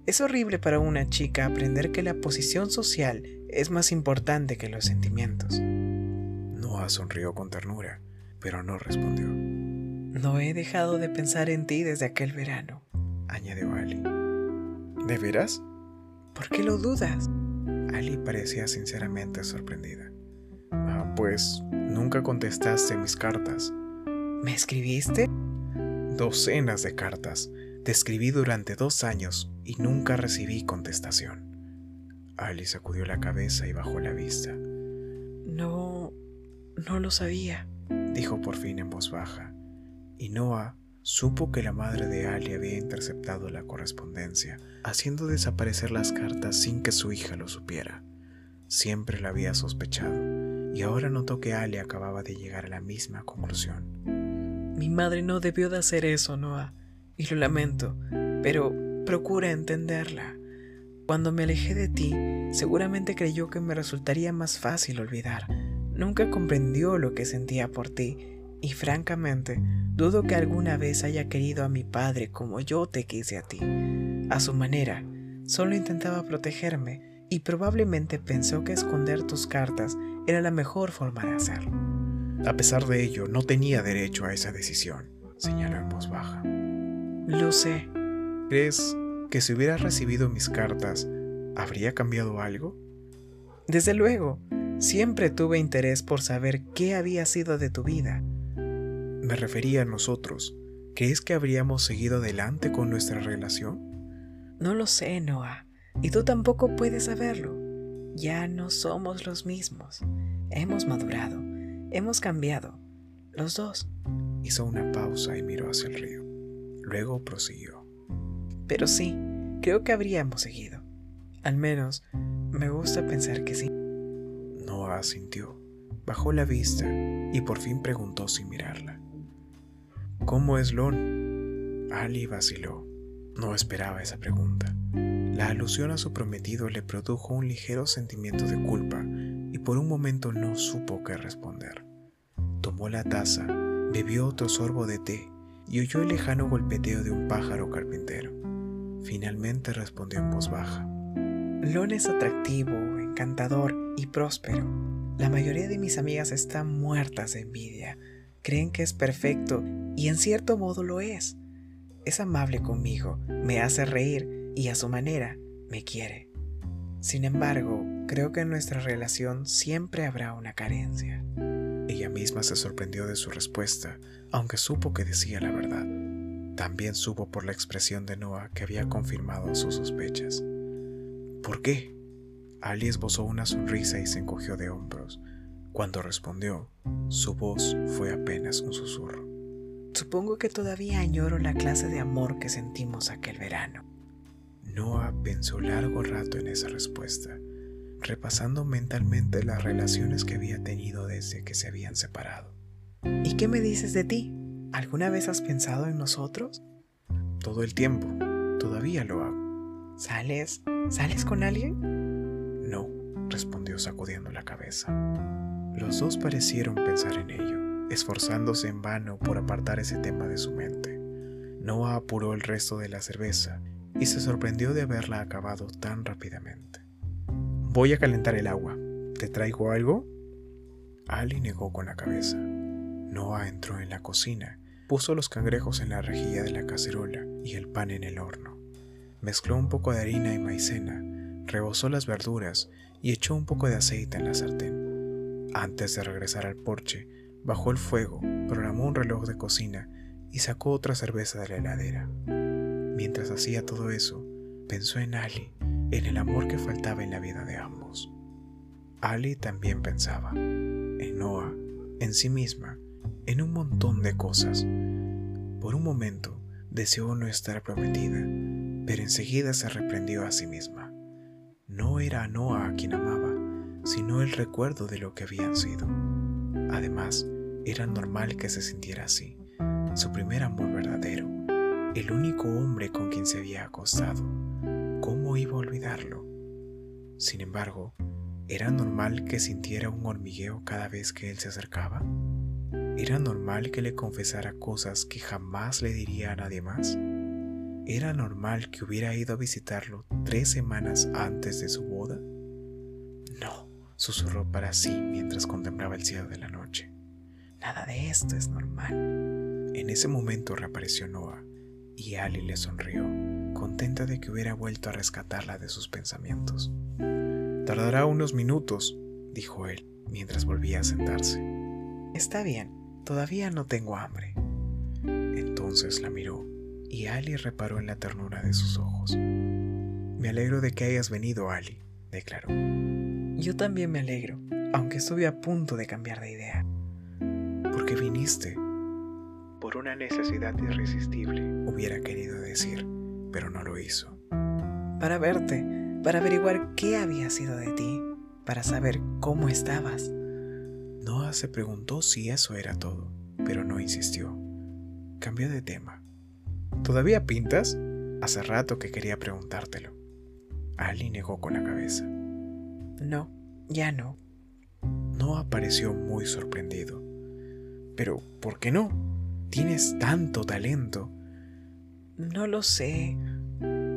Es horrible para una chica aprender que la posición social es más importante que los sentimientos. Noah sonrió con ternura, pero no respondió. No he dejado de pensar en ti desde aquel verano, añadió Ali. ¿De veras? ¿Por qué lo dudas? Ali parecía sinceramente sorprendida. Ah, pues nunca contestaste mis cartas. ¿Me escribiste? Docenas de cartas. Te escribí durante dos años y nunca recibí contestación. Ali sacudió la cabeza y bajó la vista. No, no lo sabía, dijo por fin en voz baja, y Noah supo que la madre de Ali había interceptado la correspondencia, haciendo desaparecer las cartas sin que su hija lo supiera. Siempre la había sospechado, y ahora notó que Ali acababa de llegar a la misma conclusión. Mi madre no debió de hacer eso, Noah, y lo lamento, pero procura entenderla. Cuando me alejé de ti, seguramente creyó que me resultaría más fácil olvidar. Nunca comprendió lo que sentía por ti y francamente dudo que alguna vez haya querido a mi padre como yo te quise a ti. A su manera, solo intentaba protegerme y probablemente pensó que esconder tus cartas era la mejor forma de hacerlo. A pesar de ello, no tenía derecho a esa decisión, señaló en voz baja. Lo sé. ¿Crees que si hubiera recibido mis cartas, habría cambiado algo? Desde luego, siempre tuve interés por saber qué había sido de tu vida. Me refería a nosotros. ¿Crees que habríamos seguido adelante con nuestra relación? No lo sé, Noah, y tú tampoco puedes saberlo. Ya no somos los mismos. Hemos madurado, hemos cambiado, los dos. Hizo una pausa y miró hacia el río. Luego prosiguió. Pero sí, creo que habríamos seguido. Al menos, me gusta pensar que sí. No asintió, bajó la vista y por fin preguntó sin mirarla. ¿Cómo es Lon? Ali vaciló. No esperaba esa pregunta. La alusión a su prometido le produjo un ligero sentimiento de culpa y por un momento no supo qué responder. Tomó la taza, bebió otro sorbo de té y oyó el lejano golpeteo de un pájaro carpintero. Finalmente respondió en voz baja. Lon es atractivo, encantador y próspero. La mayoría de mis amigas están muertas de envidia. Creen que es perfecto y en cierto modo lo es. Es amable conmigo, me hace reír y a su manera me quiere. Sin embargo, creo que en nuestra relación siempre habrá una carencia. Ella misma se sorprendió de su respuesta, aunque supo que decía la verdad. También supo por la expresión de Noah que había confirmado sus sospechas. ¿Por qué? Ali esbozó una sonrisa y se encogió de hombros. Cuando respondió, su voz fue apenas un susurro. Supongo que todavía añoro la clase de amor que sentimos aquel verano. Noah pensó largo rato en esa respuesta repasando mentalmente las relaciones que había tenido desde que se habían separado. ¿Y qué me dices de ti? ¿Alguna vez has pensado en nosotros? Todo el tiempo. Todavía lo hago. ¿Sales? ¿Sales con alguien? No, respondió sacudiendo la cabeza. Los dos parecieron pensar en ello, esforzándose en vano por apartar ese tema de su mente. Noah apuró el resto de la cerveza y se sorprendió de haberla acabado tan rápidamente. Voy a calentar el agua. ¿Te traigo algo? Ali negó con la cabeza. Noah entró en la cocina, puso los cangrejos en la rejilla de la cacerola y el pan en el horno. Mezcló un poco de harina y maicena, rebozó las verduras y echó un poco de aceite en la sartén. Antes de regresar al porche, bajó el fuego, programó un reloj de cocina y sacó otra cerveza de la heladera. Mientras hacía todo eso, pensó en Ali en el amor que faltaba en la vida de ambos. Ali también pensaba en Noah, en sí misma, en un montón de cosas. Por un momento deseó no estar prometida, pero enseguida se reprendió a sí misma. No era Noah a quien amaba, sino el recuerdo de lo que habían sido. Además, era normal que se sintiera así, su primer amor verdadero, el único hombre con quien se había acostado ¿Cómo iba a olvidarlo? Sin embargo, ¿era normal que sintiera un hormigueo cada vez que él se acercaba? ¿Era normal que le confesara cosas que jamás le diría a nadie más? ¿Era normal que hubiera ido a visitarlo tres semanas antes de su boda? No, susurró para sí mientras contemplaba el cielo de la noche. Nada de esto es normal. En ese momento reapareció Noah y Ali le sonrió, contenta de que hubiera vuelto a rescatarla de sus pensamientos. Tardará unos minutos, dijo él, mientras volvía a sentarse. Está bien, Todavía no tengo hambre. Entonces la miró y Ali reparó en la ternura de sus ojos. Me alegro de que hayas venido, Ali, declaró. Yo también me alegro, aunque estuve a punto de cambiar de idea. ¿Por qué viniste? Por una necesidad irresistible, hubiera querido decir, pero no lo hizo. Para verte, para averiguar qué había sido de ti, para saber cómo estabas. Noah se preguntó si eso era todo, pero no insistió. Cambió de tema. ¿Todavía pintas? Hace rato que quería preguntártelo. Ali negó con la cabeza. No, ya no. Noah pareció muy sorprendido. Pero, ¿por qué no? Tienes tanto talento. No lo sé.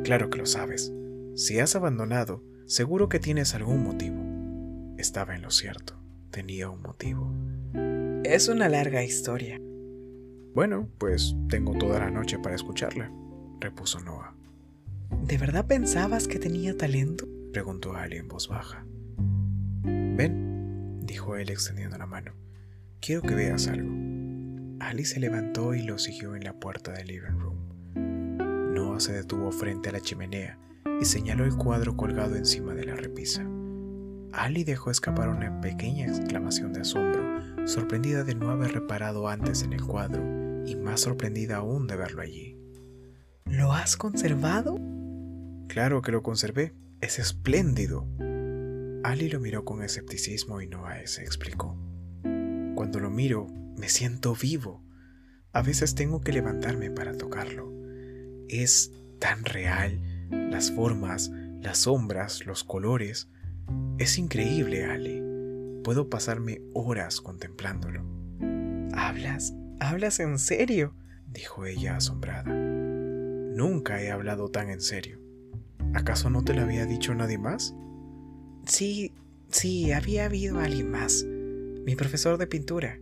Claro que lo sabes. Si has abandonado, seguro que tienes algún motivo. Estaba en lo cierto tenía un motivo. Es una larga historia. Bueno, pues tengo toda la noche para escucharla, repuso Noah. ¿De verdad pensabas que tenía talento? preguntó Ali en voz baja. Ven, dijo él extendiendo la mano. Quiero que veas algo. Ali se levantó y lo siguió en la puerta del living room. Noah se detuvo frente a la chimenea y señaló el cuadro colgado encima de la repisa. Ali dejó escapar una pequeña exclamación de asombro, sorprendida de no haber reparado antes en el cuadro y más sorprendida aún de verlo allí. ¿Lo has conservado? Claro que lo conservé. Es espléndido. Ali lo miró con escepticismo y Noah se explicó. Cuando lo miro, me siento vivo. A veces tengo que levantarme para tocarlo. Es tan real. Las formas, las sombras, los colores. Es increíble, Ali. Puedo pasarme horas contemplándolo. ¿Hablas? ¿Hablas en serio? dijo ella asombrada. Nunca he hablado tan en serio. ¿Acaso no te lo había dicho nadie más? Sí, sí, había habido alguien más. Mi profesor de pintura.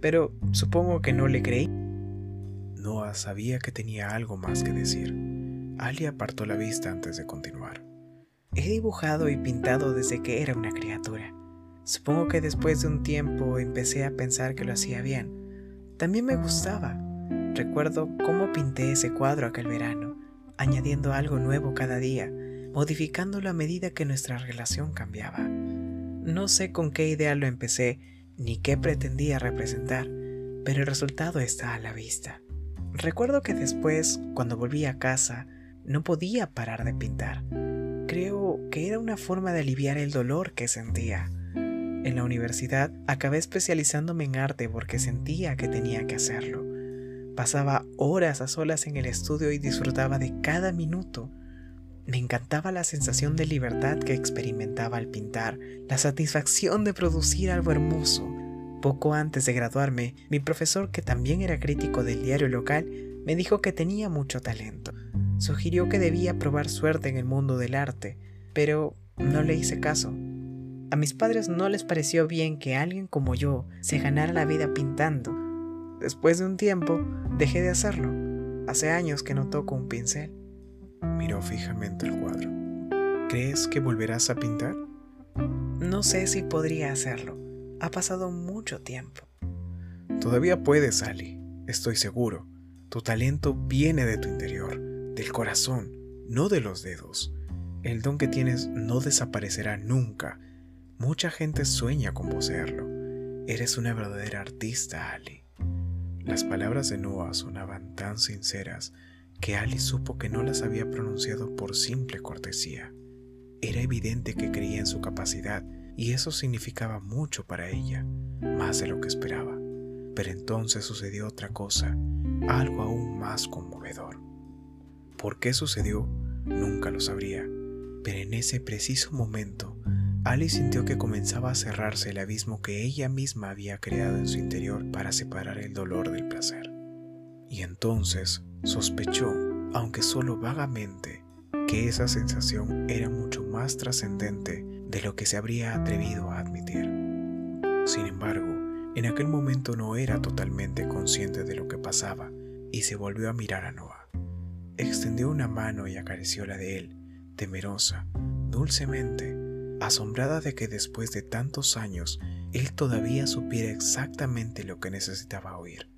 Pero supongo que no le creí. Noah sabía que tenía algo más que decir. Ali apartó la vista antes de continuar. He dibujado y pintado desde que era una criatura. Supongo que después de un tiempo empecé a pensar que lo hacía bien. También me gustaba. Recuerdo cómo pinté ese cuadro aquel verano, añadiendo algo nuevo cada día, modificándolo a medida que nuestra relación cambiaba. No sé con qué idea lo empecé ni qué pretendía representar, pero el resultado está a la vista. Recuerdo que después, cuando volví a casa, no podía parar de pintar creo que era una forma de aliviar el dolor que sentía. En la universidad acabé especializándome en arte porque sentía que tenía que hacerlo. Pasaba horas a solas en el estudio y disfrutaba de cada minuto. Me encantaba la sensación de libertad que experimentaba al pintar, la satisfacción de producir algo hermoso. Poco antes de graduarme, mi profesor, que también era crítico del diario local, me dijo que tenía mucho talento sugirió que debía probar suerte en el mundo del arte, pero no le hice caso. A mis padres no les pareció bien que alguien como yo se ganara la vida pintando. Después de un tiempo, dejé de hacerlo. Hace años que no toco un pincel. Miró fijamente el cuadro. ¿Crees que volverás a pintar? No sé si podría hacerlo. Ha pasado mucho tiempo. Todavía puedes, Ali. Estoy seguro. Tu talento viene de tu interior del corazón, no de los dedos. El don que tienes no desaparecerá nunca. Mucha gente sueña con poseerlo. Eres una verdadera artista, Ali. Las palabras de Noah sonaban tan sinceras que Ali supo que no las había pronunciado por simple cortesía. Era evidente que creía en su capacidad y eso significaba mucho para ella, más de lo que esperaba. Pero entonces sucedió otra cosa, algo aún más conmovedor. ¿Por qué sucedió? Nunca lo sabría, Pero en ese preciso momento, Ali sintió que comenzaba a cerrarse el abismo que ella misma había creado en su interior para separar el dolor del placer. Y entonces sospechó, aunque solo vagamente, que esa sensación era mucho más trascendente de lo que se habría atrevido a admitir. Sin embargo, en aquel momento no era totalmente consciente de lo que pasaba y se volvió a mirar a Noah. Extendió una mano y acarició la de él, temerosa, dulcemente, asombrada de que después de tantos años él todavía supiera exactamente lo que necesitaba oír.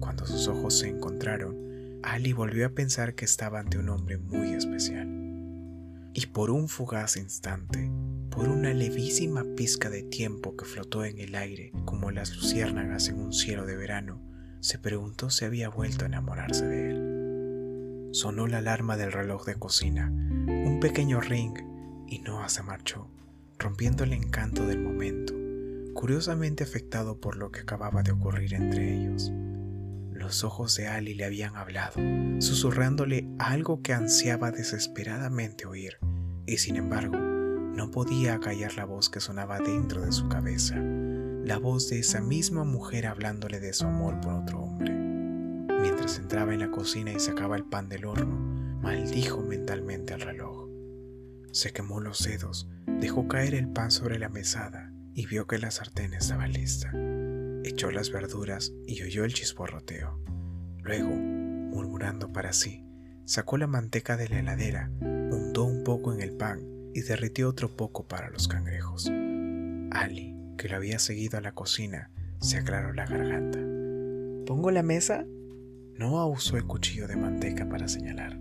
Cuando sus ojos se encontraron, Ali volvió a pensar que estaba ante un hombre muy especial. Y por un fugaz instante, por una levísima pizca de tiempo que flotó en el aire como las luciérnagas en un cielo de verano, se preguntó si había vuelto a enamorarse de él. Sonó la alarma del reloj de cocina, un pequeño ring, y Noah se marchó, rompiendo el encanto del momento, curiosamente afectado por lo que acababa de ocurrir entre ellos. Los ojos de Ali le habían hablado, susurrándole algo que ansiaba desesperadamente oír, y sin embargo, no podía callar la voz que sonaba dentro de su cabeza, la voz de esa misma mujer hablándole de su amor por otro. Mientras entraba en la cocina y sacaba el pan del horno, maldijo mentalmente al reloj. Se quemó los dedos, dejó caer el pan sobre la mesada y vio que la sartén estaba lista echó las verduras y oyó el chisporroteo. Luego, murmurando para sí, sacó la manteca de la heladera, untó un poco en el pan y derritió otro poco para los cangrejos. Ali, que lo había seguido a la cocina, se aclaró la garganta. ¿Pongo la mesa? No usó el cuchillo de manteca para señalar.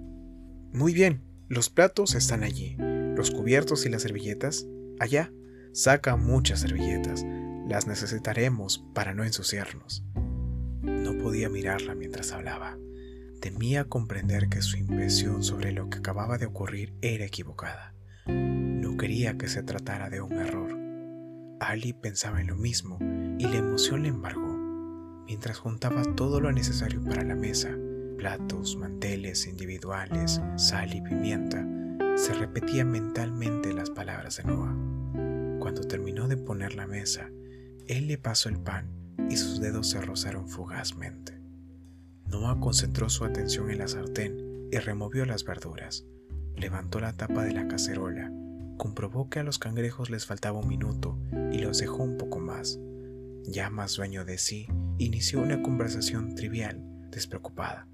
Muy bien, los platos están allí, los cubiertos y las servilletas, allá. Saca muchas servilletas, las necesitaremos para no ensuciarnos. No podía mirarla mientras hablaba. Temía comprender que su impresión sobre lo que acababa de ocurrir era equivocada. No quería que se tratara de un error. Ali pensaba en lo mismo y la emoción le embargó. Mientras juntaba todo lo necesario para la mesa, platos, manteles individuales, sal y pimienta, se repetía mentalmente las palabras de Noah. Cuando terminó de poner la mesa, él le pasó el pan y sus dedos se rozaron fugazmente. Noah concentró su atención en la sartén y removió las verduras. Levantó la tapa de la cacerola, comprobó que a los cangrejos les faltaba un minuto y los dejó un poco más. Ya más dueño de sí, inició una conversación trivial, despreocupada.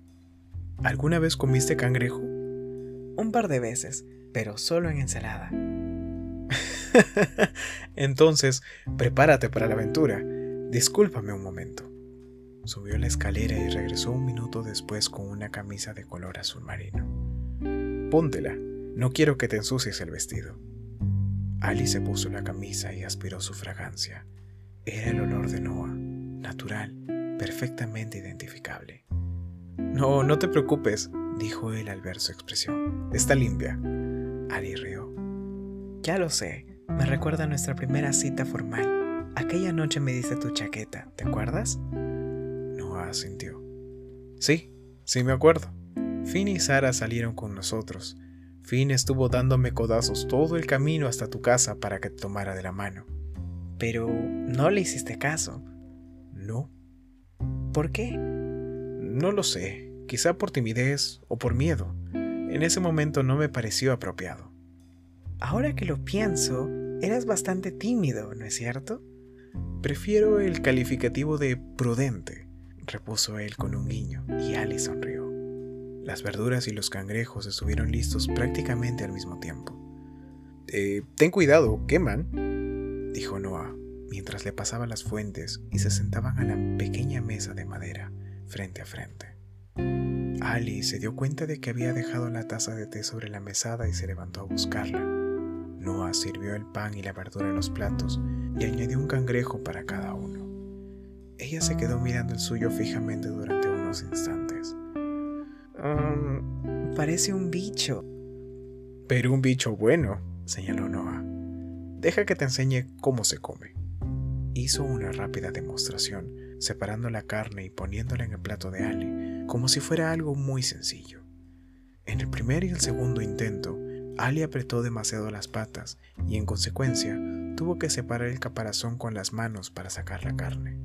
¿Alguna vez comiste cangrejo? Un par de veces, pero solo en ensalada. Entonces, prepárate para la aventura. Discúlpame un momento. Subió la escalera y regresó un minuto después con una camisa de color azul marino. Póntela, no quiero que te ensucies el vestido. Ali se puso la camisa y aspiró su fragancia. Era el olor de Noah, natural, perfectamente identificable. No, no te preocupes, dijo él al ver su expresión. Está limpia. Ali rió. Ya lo sé, me recuerda nuestra primera cita formal. Aquella noche me diste tu chaqueta, ¿te acuerdas? Noah asintió. Sí, sí me acuerdo. Finn y Sara salieron con nosotros. Finn estuvo dándome codazos todo el camino hasta tu casa para que te tomara de la mano. Pero no le hiciste caso. ¿Por qué? No lo sé. Quizá por timidez o por miedo. En ese momento no me pareció apropiado. Ahora que lo pienso, eras bastante tímido, ¿no es cierto? Prefiero el calificativo de prudente, repuso él con un guiño, y Ali sonrió. Las verduras y los cangrejos estuvieron listos prácticamente al mismo tiempo. Eh, ten cuidado, queman, dijo Noah, mientras le pasaba las fuentes y se sentaban a la pequeña mesa de madera, frente a frente. Ali se dio cuenta de que había dejado la taza de té sobre la mesada y se levantó a buscarla. Noah sirvió el pan y la verdura en los platos y añadió un cangrejo para cada uno. Ella se quedó mirando el suyo fijamente durante unos instantes. Um, parece un bicho. Pero un bicho bueno, señaló Noah. Deja que te enseñe cómo se come. Hizo una rápida demostración, separando la carne y poniéndola en el plato de Ali, como si fuera algo muy sencillo. En el primer y el segundo intento, Ali apretó demasiado las patas y en consecuencia tuvo que separar el caparazón con las manos para sacar la carne.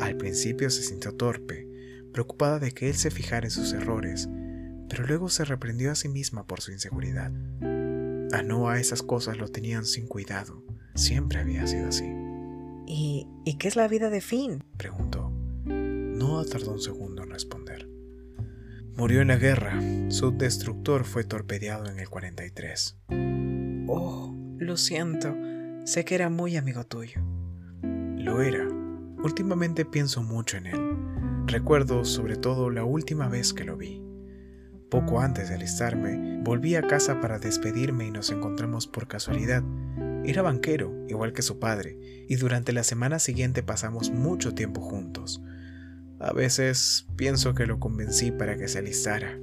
Al principio se sintió torpe, preocupada de que él se fijara en sus errores, pero luego se reprendió a sí misma por su inseguridad. A Noah esas cosas lo tenían sin cuidado, siempre había sido así. ¿Y, ¿y qué es la vida de Finn? preguntó. Noah tardó un segundo en responder. Murió en la guerra. Su destructor fue torpedeado en el 43. Oh, lo siento. Sé que era muy amigo tuyo. Lo era. Últimamente pienso mucho en él. Recuerdo sobre todo la última vez que lo vi. Poco antes de alistarme, volví a casa para despedirme y nos encontramos por casualidad. Era banquero, igual que su padre, y durante la semana siguiente pasamos mucho tiempo juntos. A veces pienso que lo convencí para que se alistara.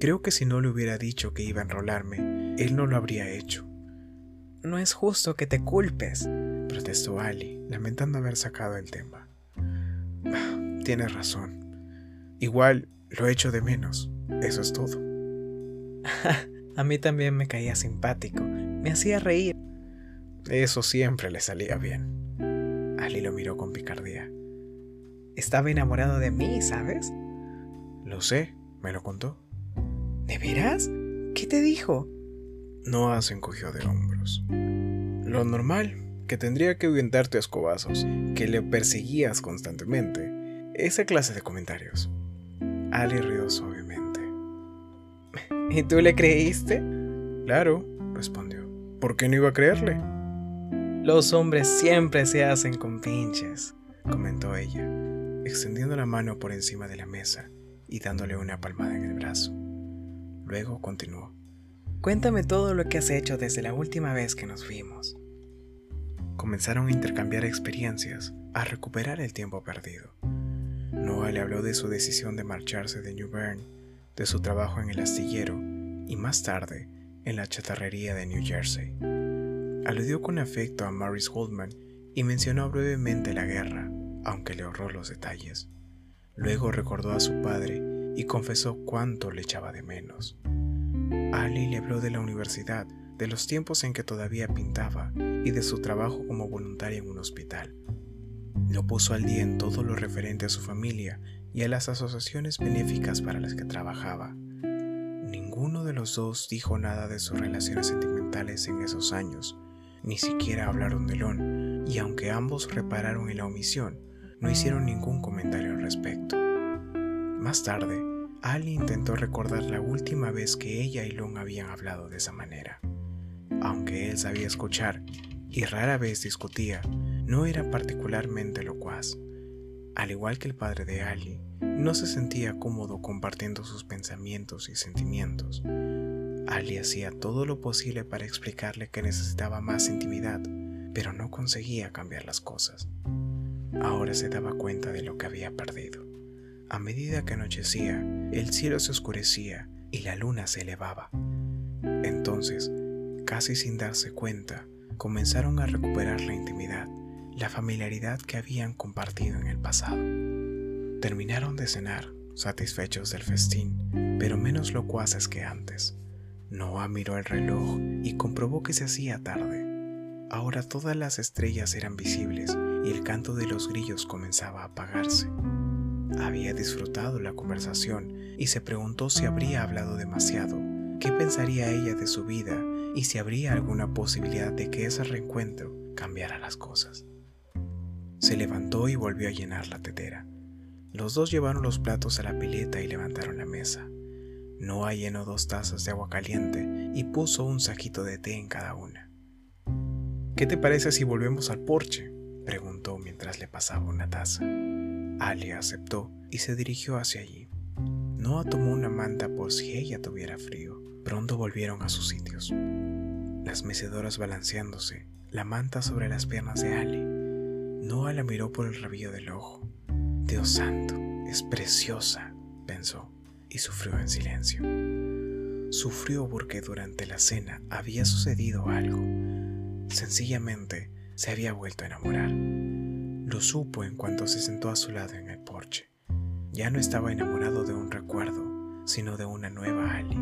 Creo que si no le hubiera dicho que iba a enrolarme, él no lo habría hecho. No es justo que te culpes, protestó Ali, lamentando haber sacado el tema. Tienes razón. Igual lo echo de menos. Eso es todo. a mí también me caía simpático. Me hacía reír. Eso siempre le salía bien. Ali lo miró con picardía. Estaba enamorado de mí, ¿sabes? Lo sé, me lo contó. ¿De veras? ¿Qué te dijo? Noah se encogió de hombros. Lo normal, que tendría que ahuyentarte a escobazos, que le perseguías constantemente. Esa clase de comentarios. Ali rió suavemente. ¿Y tú le creíste? Claro, respondió. ¿Por qué no iba a creerle? Los hombres siempre se hacen con pinches, comentó ella extendiendo la mano por encima de la mesa y dándole una palmada en el brazo. Luego continuó. Cuéntame todo lo que has hecho desde la última vez que nos vimos. Comenzaron a intercambiar experiencias, a recuperar el tiempo perdido. Noah le habló de su decisión de marcharse de New Bern, de su trabajo en el astillero y más tarde en la chatarrería de New Jersey. Aludió con afecto a Maurice Goldman y mencionó brevemente la guerra, aunque le ahorró los detalles. Luego recordó a su padre y confesó cuánto le echaba de menos. Ali le habló de la universidad, de los tiempos en que todavía pintaba y de su trabajo como voluntaria en un hospital. Lo puso al día en todo lo referente a su familia y a las asociaciones benéficas para las que trabajaba. Ninguno de los dos dijo nada de sus relaciones sentimentales en esos años, ni siquiera hablaron de Lon, y aunque ambos repararon en la omisión, no hicieron ningún comentario al respecto. Más tarde, Ali intentó recordar la última vez que ella y Long habían hablado de esa manera. Aunque él sabía escuchar y rara vez discutía, no era particularmente locuaz. Al igual que el padre de Ali, no se sentía cómodo compartiendo sus pensamientos y sentimientos. Ali hacía todo lo posible para explicarle que necesitaba más intimidad, pero no conseguía cambiar las cosas. Ahora se daba cuenta de lo que había perdido. A medida que anochecía, el cielo se oscurecía y la luna se elevaba. Entonces, casi sin darse cuenta, comenzaron a recuperar la intimidad, la familiaridad que habían compartido en el pasado. Terminaron de cenar, satisfechos del festín, pero menos locuaces que antes. Noah miró el reloj y comprobó que se hacía tarde. Ahora todas las estrellas eran visibles y el canto de los grillos comenzaba a apagarse. Había disfrutado la conversación y se preguntó si habría hablado demasiado, qué pensaría ella de su vida y si habría alguna posibilidad de que ese reencuentro cambiara las cosas. Se levantó y volvió a llenar la tetera. Los dos llevaron los platos a la pileta y levantaron la mesa. Noah llenó dos tazas de agua caliente y puso un saquito de té en cada una. ¿Qué te parece si volvemos al porche? preguntó mientras le pasaba una taza. Ali aceptó y se dirigió hacia allí. Noah tomó una manta por si ella tuviera frío. Pronto volvieron a sus sitios. Las mecedoras balanceándose, la manta sobre las piernas de Ali. Noah la miró por el rabillo del ojo. Dios santo, es preciosa, pensó, y sufrió en silencio. Sufrió porque durante la cena había sucedido algo. Sencillamente, se había vuelto a enamorar. Lo supo en cuanto se sentó a su lado en el porche. Ya no estaba enamorado de un recuerdo, sino de una nueva Ali,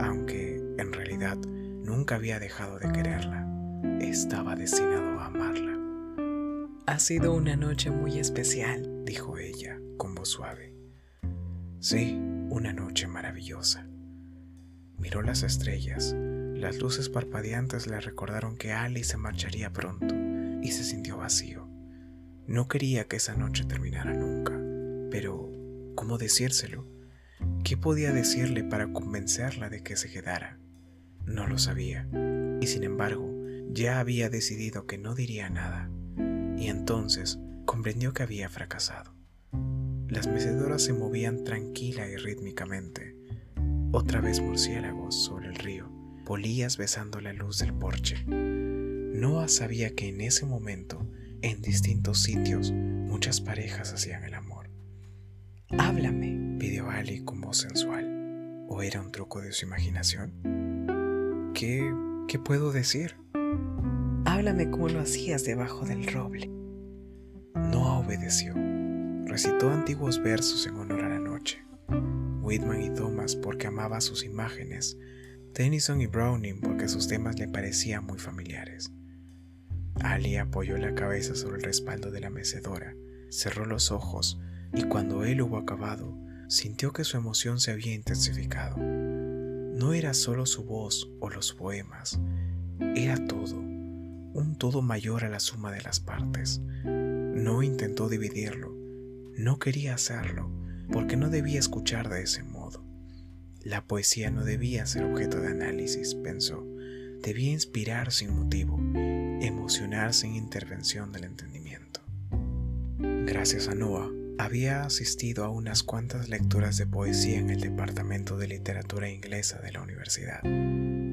aunque en realidad nunca había dejado de quererla. Estaba destinado a amarla. Ha sido una noche muy especial, dijo ella con voz suave. Sí, una noche maravillosa. Miró las estrellas. Las luces parpadeantes le recordaron que Alice se marcharía pronto y se sintió vacío. No quería que esa noche terminara nunca, pero ¿cómo decírselo? ¿Qué podía decirle para convencerla de que se quedara? No lo sabía, y sin embargo, ya había decidido que no diría nada, y entonces comprendió que había fracasado. Las mecedoras se movían tranquila y rítmicamente. Otra vez murciélagos sobre el río, polillas besando la luz del porche. Noah sabía que en ese momento, en distintos sitios, muchas parejas hacían el amor. Háblame, pidió Ali con voz sensual. ¿O era un truco de su imaginación? ¿Qué, qué puedo decir? Háblame como lo hacías debajo del roble. No obedeció. Recitó antiguos versos en honor a la noche. Whitman y Thomas porque amaba sus imágenes. Tennyson y Browning porque sus temas le parecían muy familiares. Ali apoyó la cabeza sobre el respaldo de la mecedora, cerró los ojos y cuando él hubo acabado, sintió que su emoción se había intensificado. No era solo su voz o los poemas, era todo, un todo mayor a la suma de las partes. No intentó dividirlo, no quería hacerlo, porque no debía escuchar de ese modo. La poesía no debía ser objeto de análisis, pensó, debía inspirar sin motivo, emocionar sin intervención del entendimiento. Gracias a Noah, había asistido a unas cuantas lecturas de poesía en el Departamento de Literatura Inglesa de la universidad.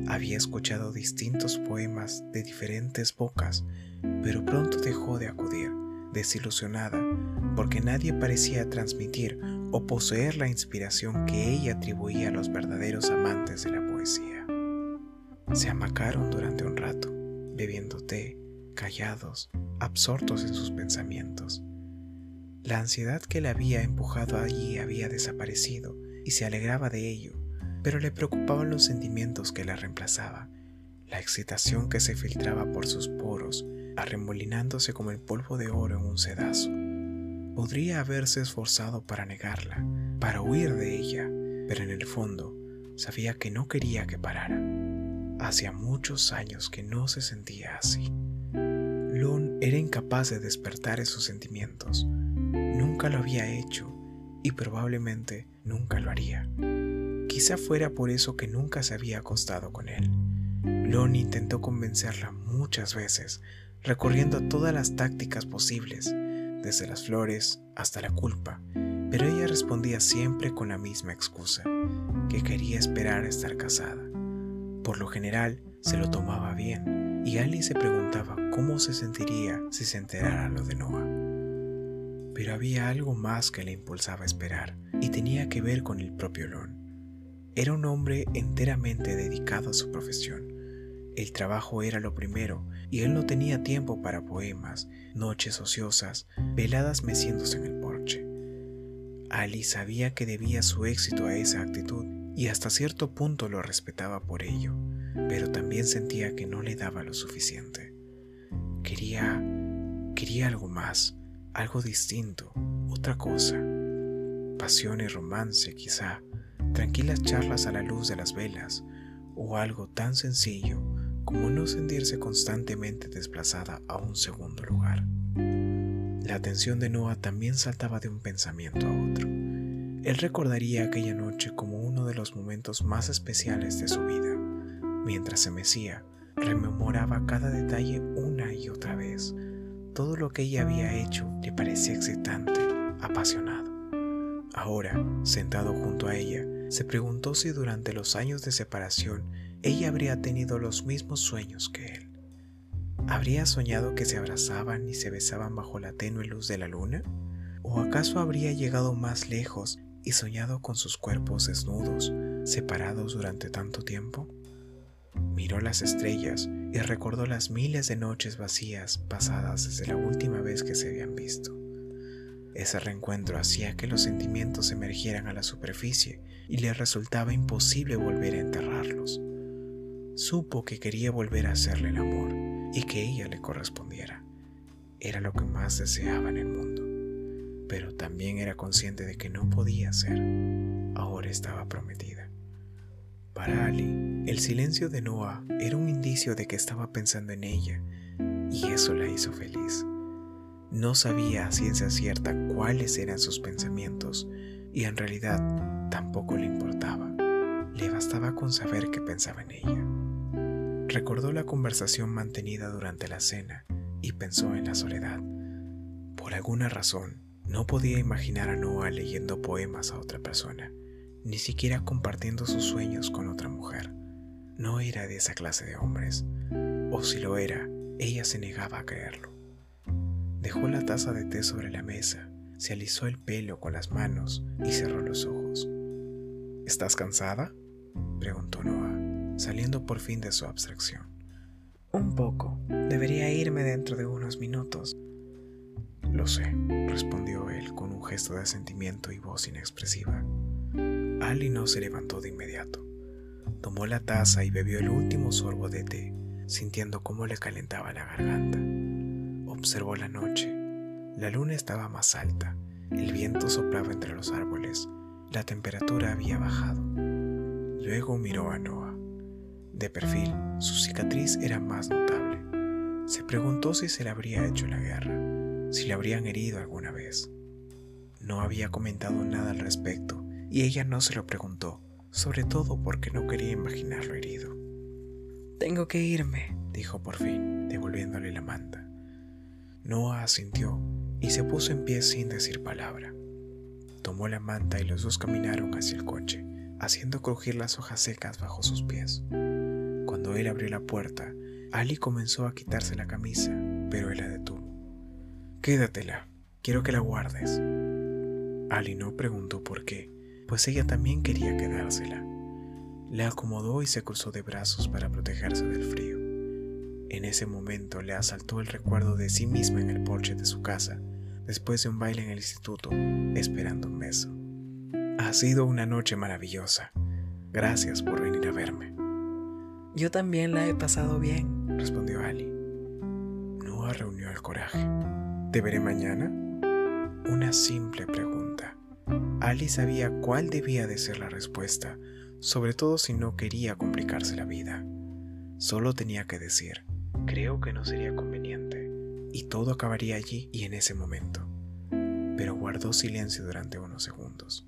Había escuchado distintos poemas de diferentes bocas, pero pronto dejó de acudir, desilusionada, porque nadie parecía transmitir o poseer la inspiración que ella atribuía a los verdaderos amantes de la poesía. Se amacaron durante un rato, bebiendo té, callados, absortos en sus pensamientos. La ansiedad que le había empujado allí había desaparecido y se alegraba de ello, pero le preocupaban los sentimientos que la reemplazaban, la excitación que se filtraba por sus poros, arremolinándose como el polvo de oro en un sedazo. Podría haberse esforzado para negarla, para huir de ella, pero en el fondo sabía que no quería que parara. Hacía muchos años que no se sentía así. Lon era incapaz de despertar esos sentimientos, Nunca lo había hecho y probablemente nunca lo haría. Quizá fuera por eso que nunca se había acostado con él. Lon intentó convencerla muchas veces, recorriendo todas las tácticas posibles, desde las flores hasta la culpa, pero ella respondía siempre con la misma excusa, que quería esperar a estar casada. Por lo general, se lo tomaba bien, y Alice se preguntaba cómo se sentiría si se enterara lo de Noah. Pero había algo más que le impulsaba a esperar, y tenía que ver con el propio Lon. Era un hombre enteramente dedicado a su profesión. El trabajo era lo primero, y él no tenía tiempo para poemas, noches ociosas, veladas meciéndose en el porche. Ali sabía que debía su éxito a esa actitud, y hasta cierto punto lo respetaba por ello, pero también sentía que no le daba lo suficiente. Quería... quería algo más, algo distinto, otra cosa. Pasión y romance quizá, tranquilas charlas a la luz de las velas, o algo tan sencillo como no sentirse constantemente desplazada a un segundo lugar. La atención de Noah también saltaba de un pensamiento a otro. Él recordaría aquella noche como uno de los momentos más especiales de su vida. Mientras se mecía, rememoraba cada detalle una y otra vez, todo lo que ella había hecho le parecía excitante, apasionado. Ahora, sentado junto a ella, se preguntó si durante los años de separación ella habría tenido los mismos sueños que él. ¿Habría soñado que se abrazaban y se besaban bajo la tenue luz de la luna? ¿O acaso habría llegado más lejos y soñado con sus cuerpos desnudos, separados durante tanto tiempo? Miró las estrellas y recordó las miles de noches vacías pasadas desde la última vez que se habían visto. Ese reencuentro hacía que los sentimientos emergieran a la superficie y le resultaba imposible volver a enterrarlos. Supo que quería volver a hacerle el amor y que ella le correspondiera. Era lo que más deseaba en el mundo, pero también era consciente de que no podía ser. Ahora estaba prometida. Para Ali, el silencio de Noah era un indicio de que estaba pensando en ella y eso la hizo feliz. No sabía a ciencia cierta cuáles eran sus pensamientos y en realidad tampoco le importaba. Le bastaba con saber que pensaba en ella. Recordó la conversación mantenida durante la cena y pensó en la soledad. Por alguna razón, no podía imaginar a Noah leyendo poemas a otra persona, ni siquiera compartiendo sus sueños con otra mujer. No era de esa clase de hombres, o si lo era, ella se negaba a creerlo. Dejó la taza de té sobre la mesa, se alisó el pelo con las manos y cerró los ojos. ¿Estás cansada? preguntó Noah, saliendo por fin de su abstracción. Un poco. Debería irme dentro de unos minutos. Lo sé, respondió él con un gesto de sentimiento y voz inexpresiva. Ali no se levantó de inmediato. Tomó la taza y bebió el último sorbo de té, sintiendo cómo le calentaba la garganta. Observó la noche. La luna estaba más alta, el viento soplaba entre los árboles, la temperatura había bajado. Luego miró a Noah. De perfil, su cicatriz era más notable. Se preguntó si se le habría hecho la guerra, si le habrían herido alguna vez. No había comentado nada al respecto y ella no se lo preguntó, sobre todo porque no quería imaginarlo herido. Tengo que irme, dijo por fin, devolviéndole la manta. Noah asintió y se puso en pie sin decir palabra. Tomó la manta y los dos caminaron hacia el coche, haciendo crujir las hojas secas bajo sus pies. Cuando él abrió la puerta, Ali comenzó a quitarse la camisa, pero él la detuvo. Quédatela, quiero que la guardes. Ali no preguntó por qué, pues ella también quería quedársela. Le acomodó y se cruzó de brazos para protegerse del frío. En ese momento le asaltó el recuerdo de sí misma en el porche de su casa, después de un baile en el instituto, esperando un beso. Ha sido una noche maravillosa. Gracias por venir a verme. Yo también la he pasado bien, respondió Ali. Noah reunió el coraje. ¿Te veré mañana? Una simple pregunta. Ali sabía cuál debía de ser la respuesta, sobre todo si no quería complicarse la vida. Solo tenía que decir, creo que no sería conveniente, y todo acabaría allí y en ese momento. Pero guardó silencio durante unos segundos.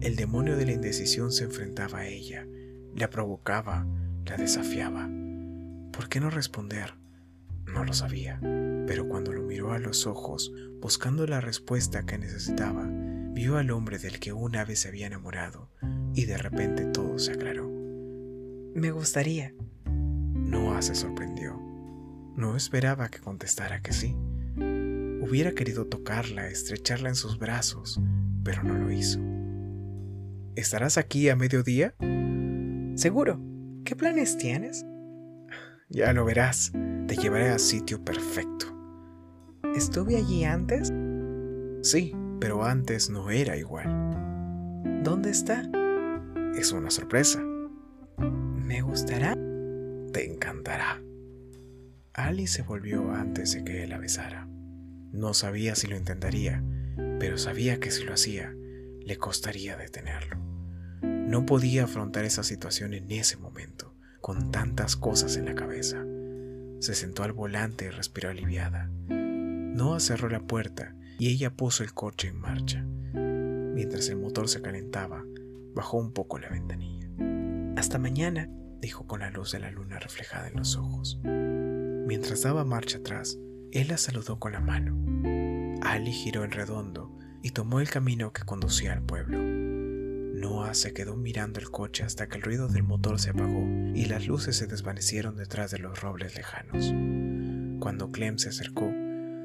El demonio de la indecisión se enfrentaba a ella, la provocaba, la desafiaba. ¿Por qué no responder? No lo sabía, pero cuando lo miró a los ojos, buscando la respuesta que necesitaba, vio al hombre del que una vez se había enamorado y de repente todo se aclaró. Me gustaría. Noah se sorprendió. No esperaba que contestara que sí. Hubiera querido tocarla, estrecharla en sus brazos, pero no lo hizo. ¿Estarás aquí a mediodía? Seguro. ¿Qué planes tienes? Ya lo verás. Te llevaré al sitio perfecto. ¿Estuve allí antes? Sí, pero antes no era igual. ¿Dónde está? Es una sorpresa. ¿Me gustará? Te encantará. Ali se volvió antes de que él la besara. No sabía si lo intentaría, pero sabía que si lo hacía, le costaría detenerlo. No podía afrontar esa situación en ese momento, con tantas cosas en la cabeza. Se sentó al volante y respiró aliviada. Noah cerró la puerta y ella puso el coche en marcha. Mientras el motor se calentaba, bajó un poco la ventanilla. Hasta mañana, dijo con la luz de la luna reflejada en los ojos. Mientras daba marcha atrás, él la saludó con la mano. Ali giró en redondo y tomó el camino que conducía al pueblo. Noah se quedó mirando el coche hasta que el ruido del motor se apagó y las luces se desvanecieron detrás de los robles lejanos. Cuando Clem se acercó,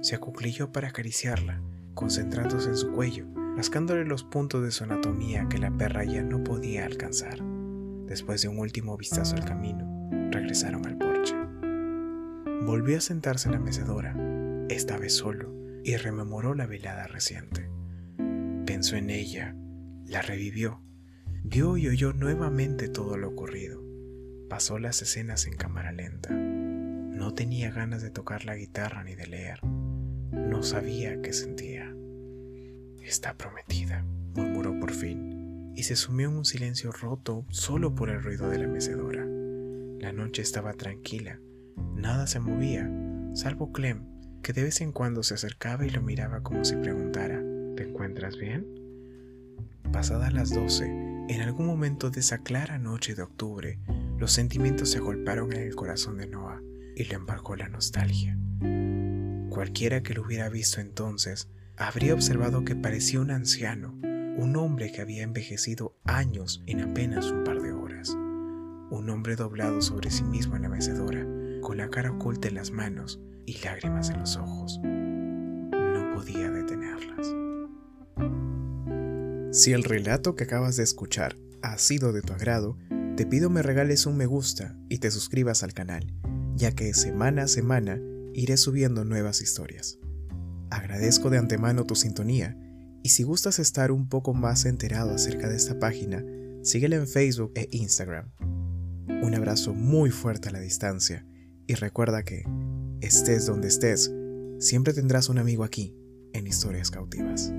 se acuclilló para acariciarla, concentrándose en su cuello rascándole los puntos de su anatomía que la perra ya no podía alcanzar. Después de un último vistazo al camino, regresaron al porche. Volvió a sentarse en la mecedora, esta vez solo, y rememoró la velada reciente. Pensó en ella, la revivió, vio y oyó nuevamente todo lo ocurrido. pasó las escenas en cámara lenta. No tenía ganas de tocar la guitarra ni de leer. No sabía qué sentía. Está prometida, murmuró por fin, y se sumió en un silencio roto solo por el ruido de la mecedora. La noche estaba tranquila, nada se movía, salvo Clem, que de vez en cuando se acercaba y lo miraba como si preguntara, ¿te encuentras bien? Pasadas las doce, en algún momento de esa clara noche de octubre, los sentimientos se agolparon en el corazón de Noah y le embarcó la nostalgia. Cualquiera que lo hubiera visto entonces habría observado que parecía un anciano, un hombre que había envejecido años en apenas un par de horas. Un hombre doblado sobre sí mismo en la mecedora, con la cara oculta en las manos y lágrimas en los ojos. No podía. Si el relato que acabas de escuchar ha sido de tu agrado, te pido me regales un me gusta y te suscribas al canal, ya que semana a semana iré subiendo nuevas historias. Agradezco de antemano tu sintonía y si gustas estar un poco más enterado acerca de esta página, síguela en Facebook e Instagram. Un abrazo muy fuerte a la distancia y recuerda que, estés donde estés, siempre tendrás un amigo aquí en Historias Cautivas.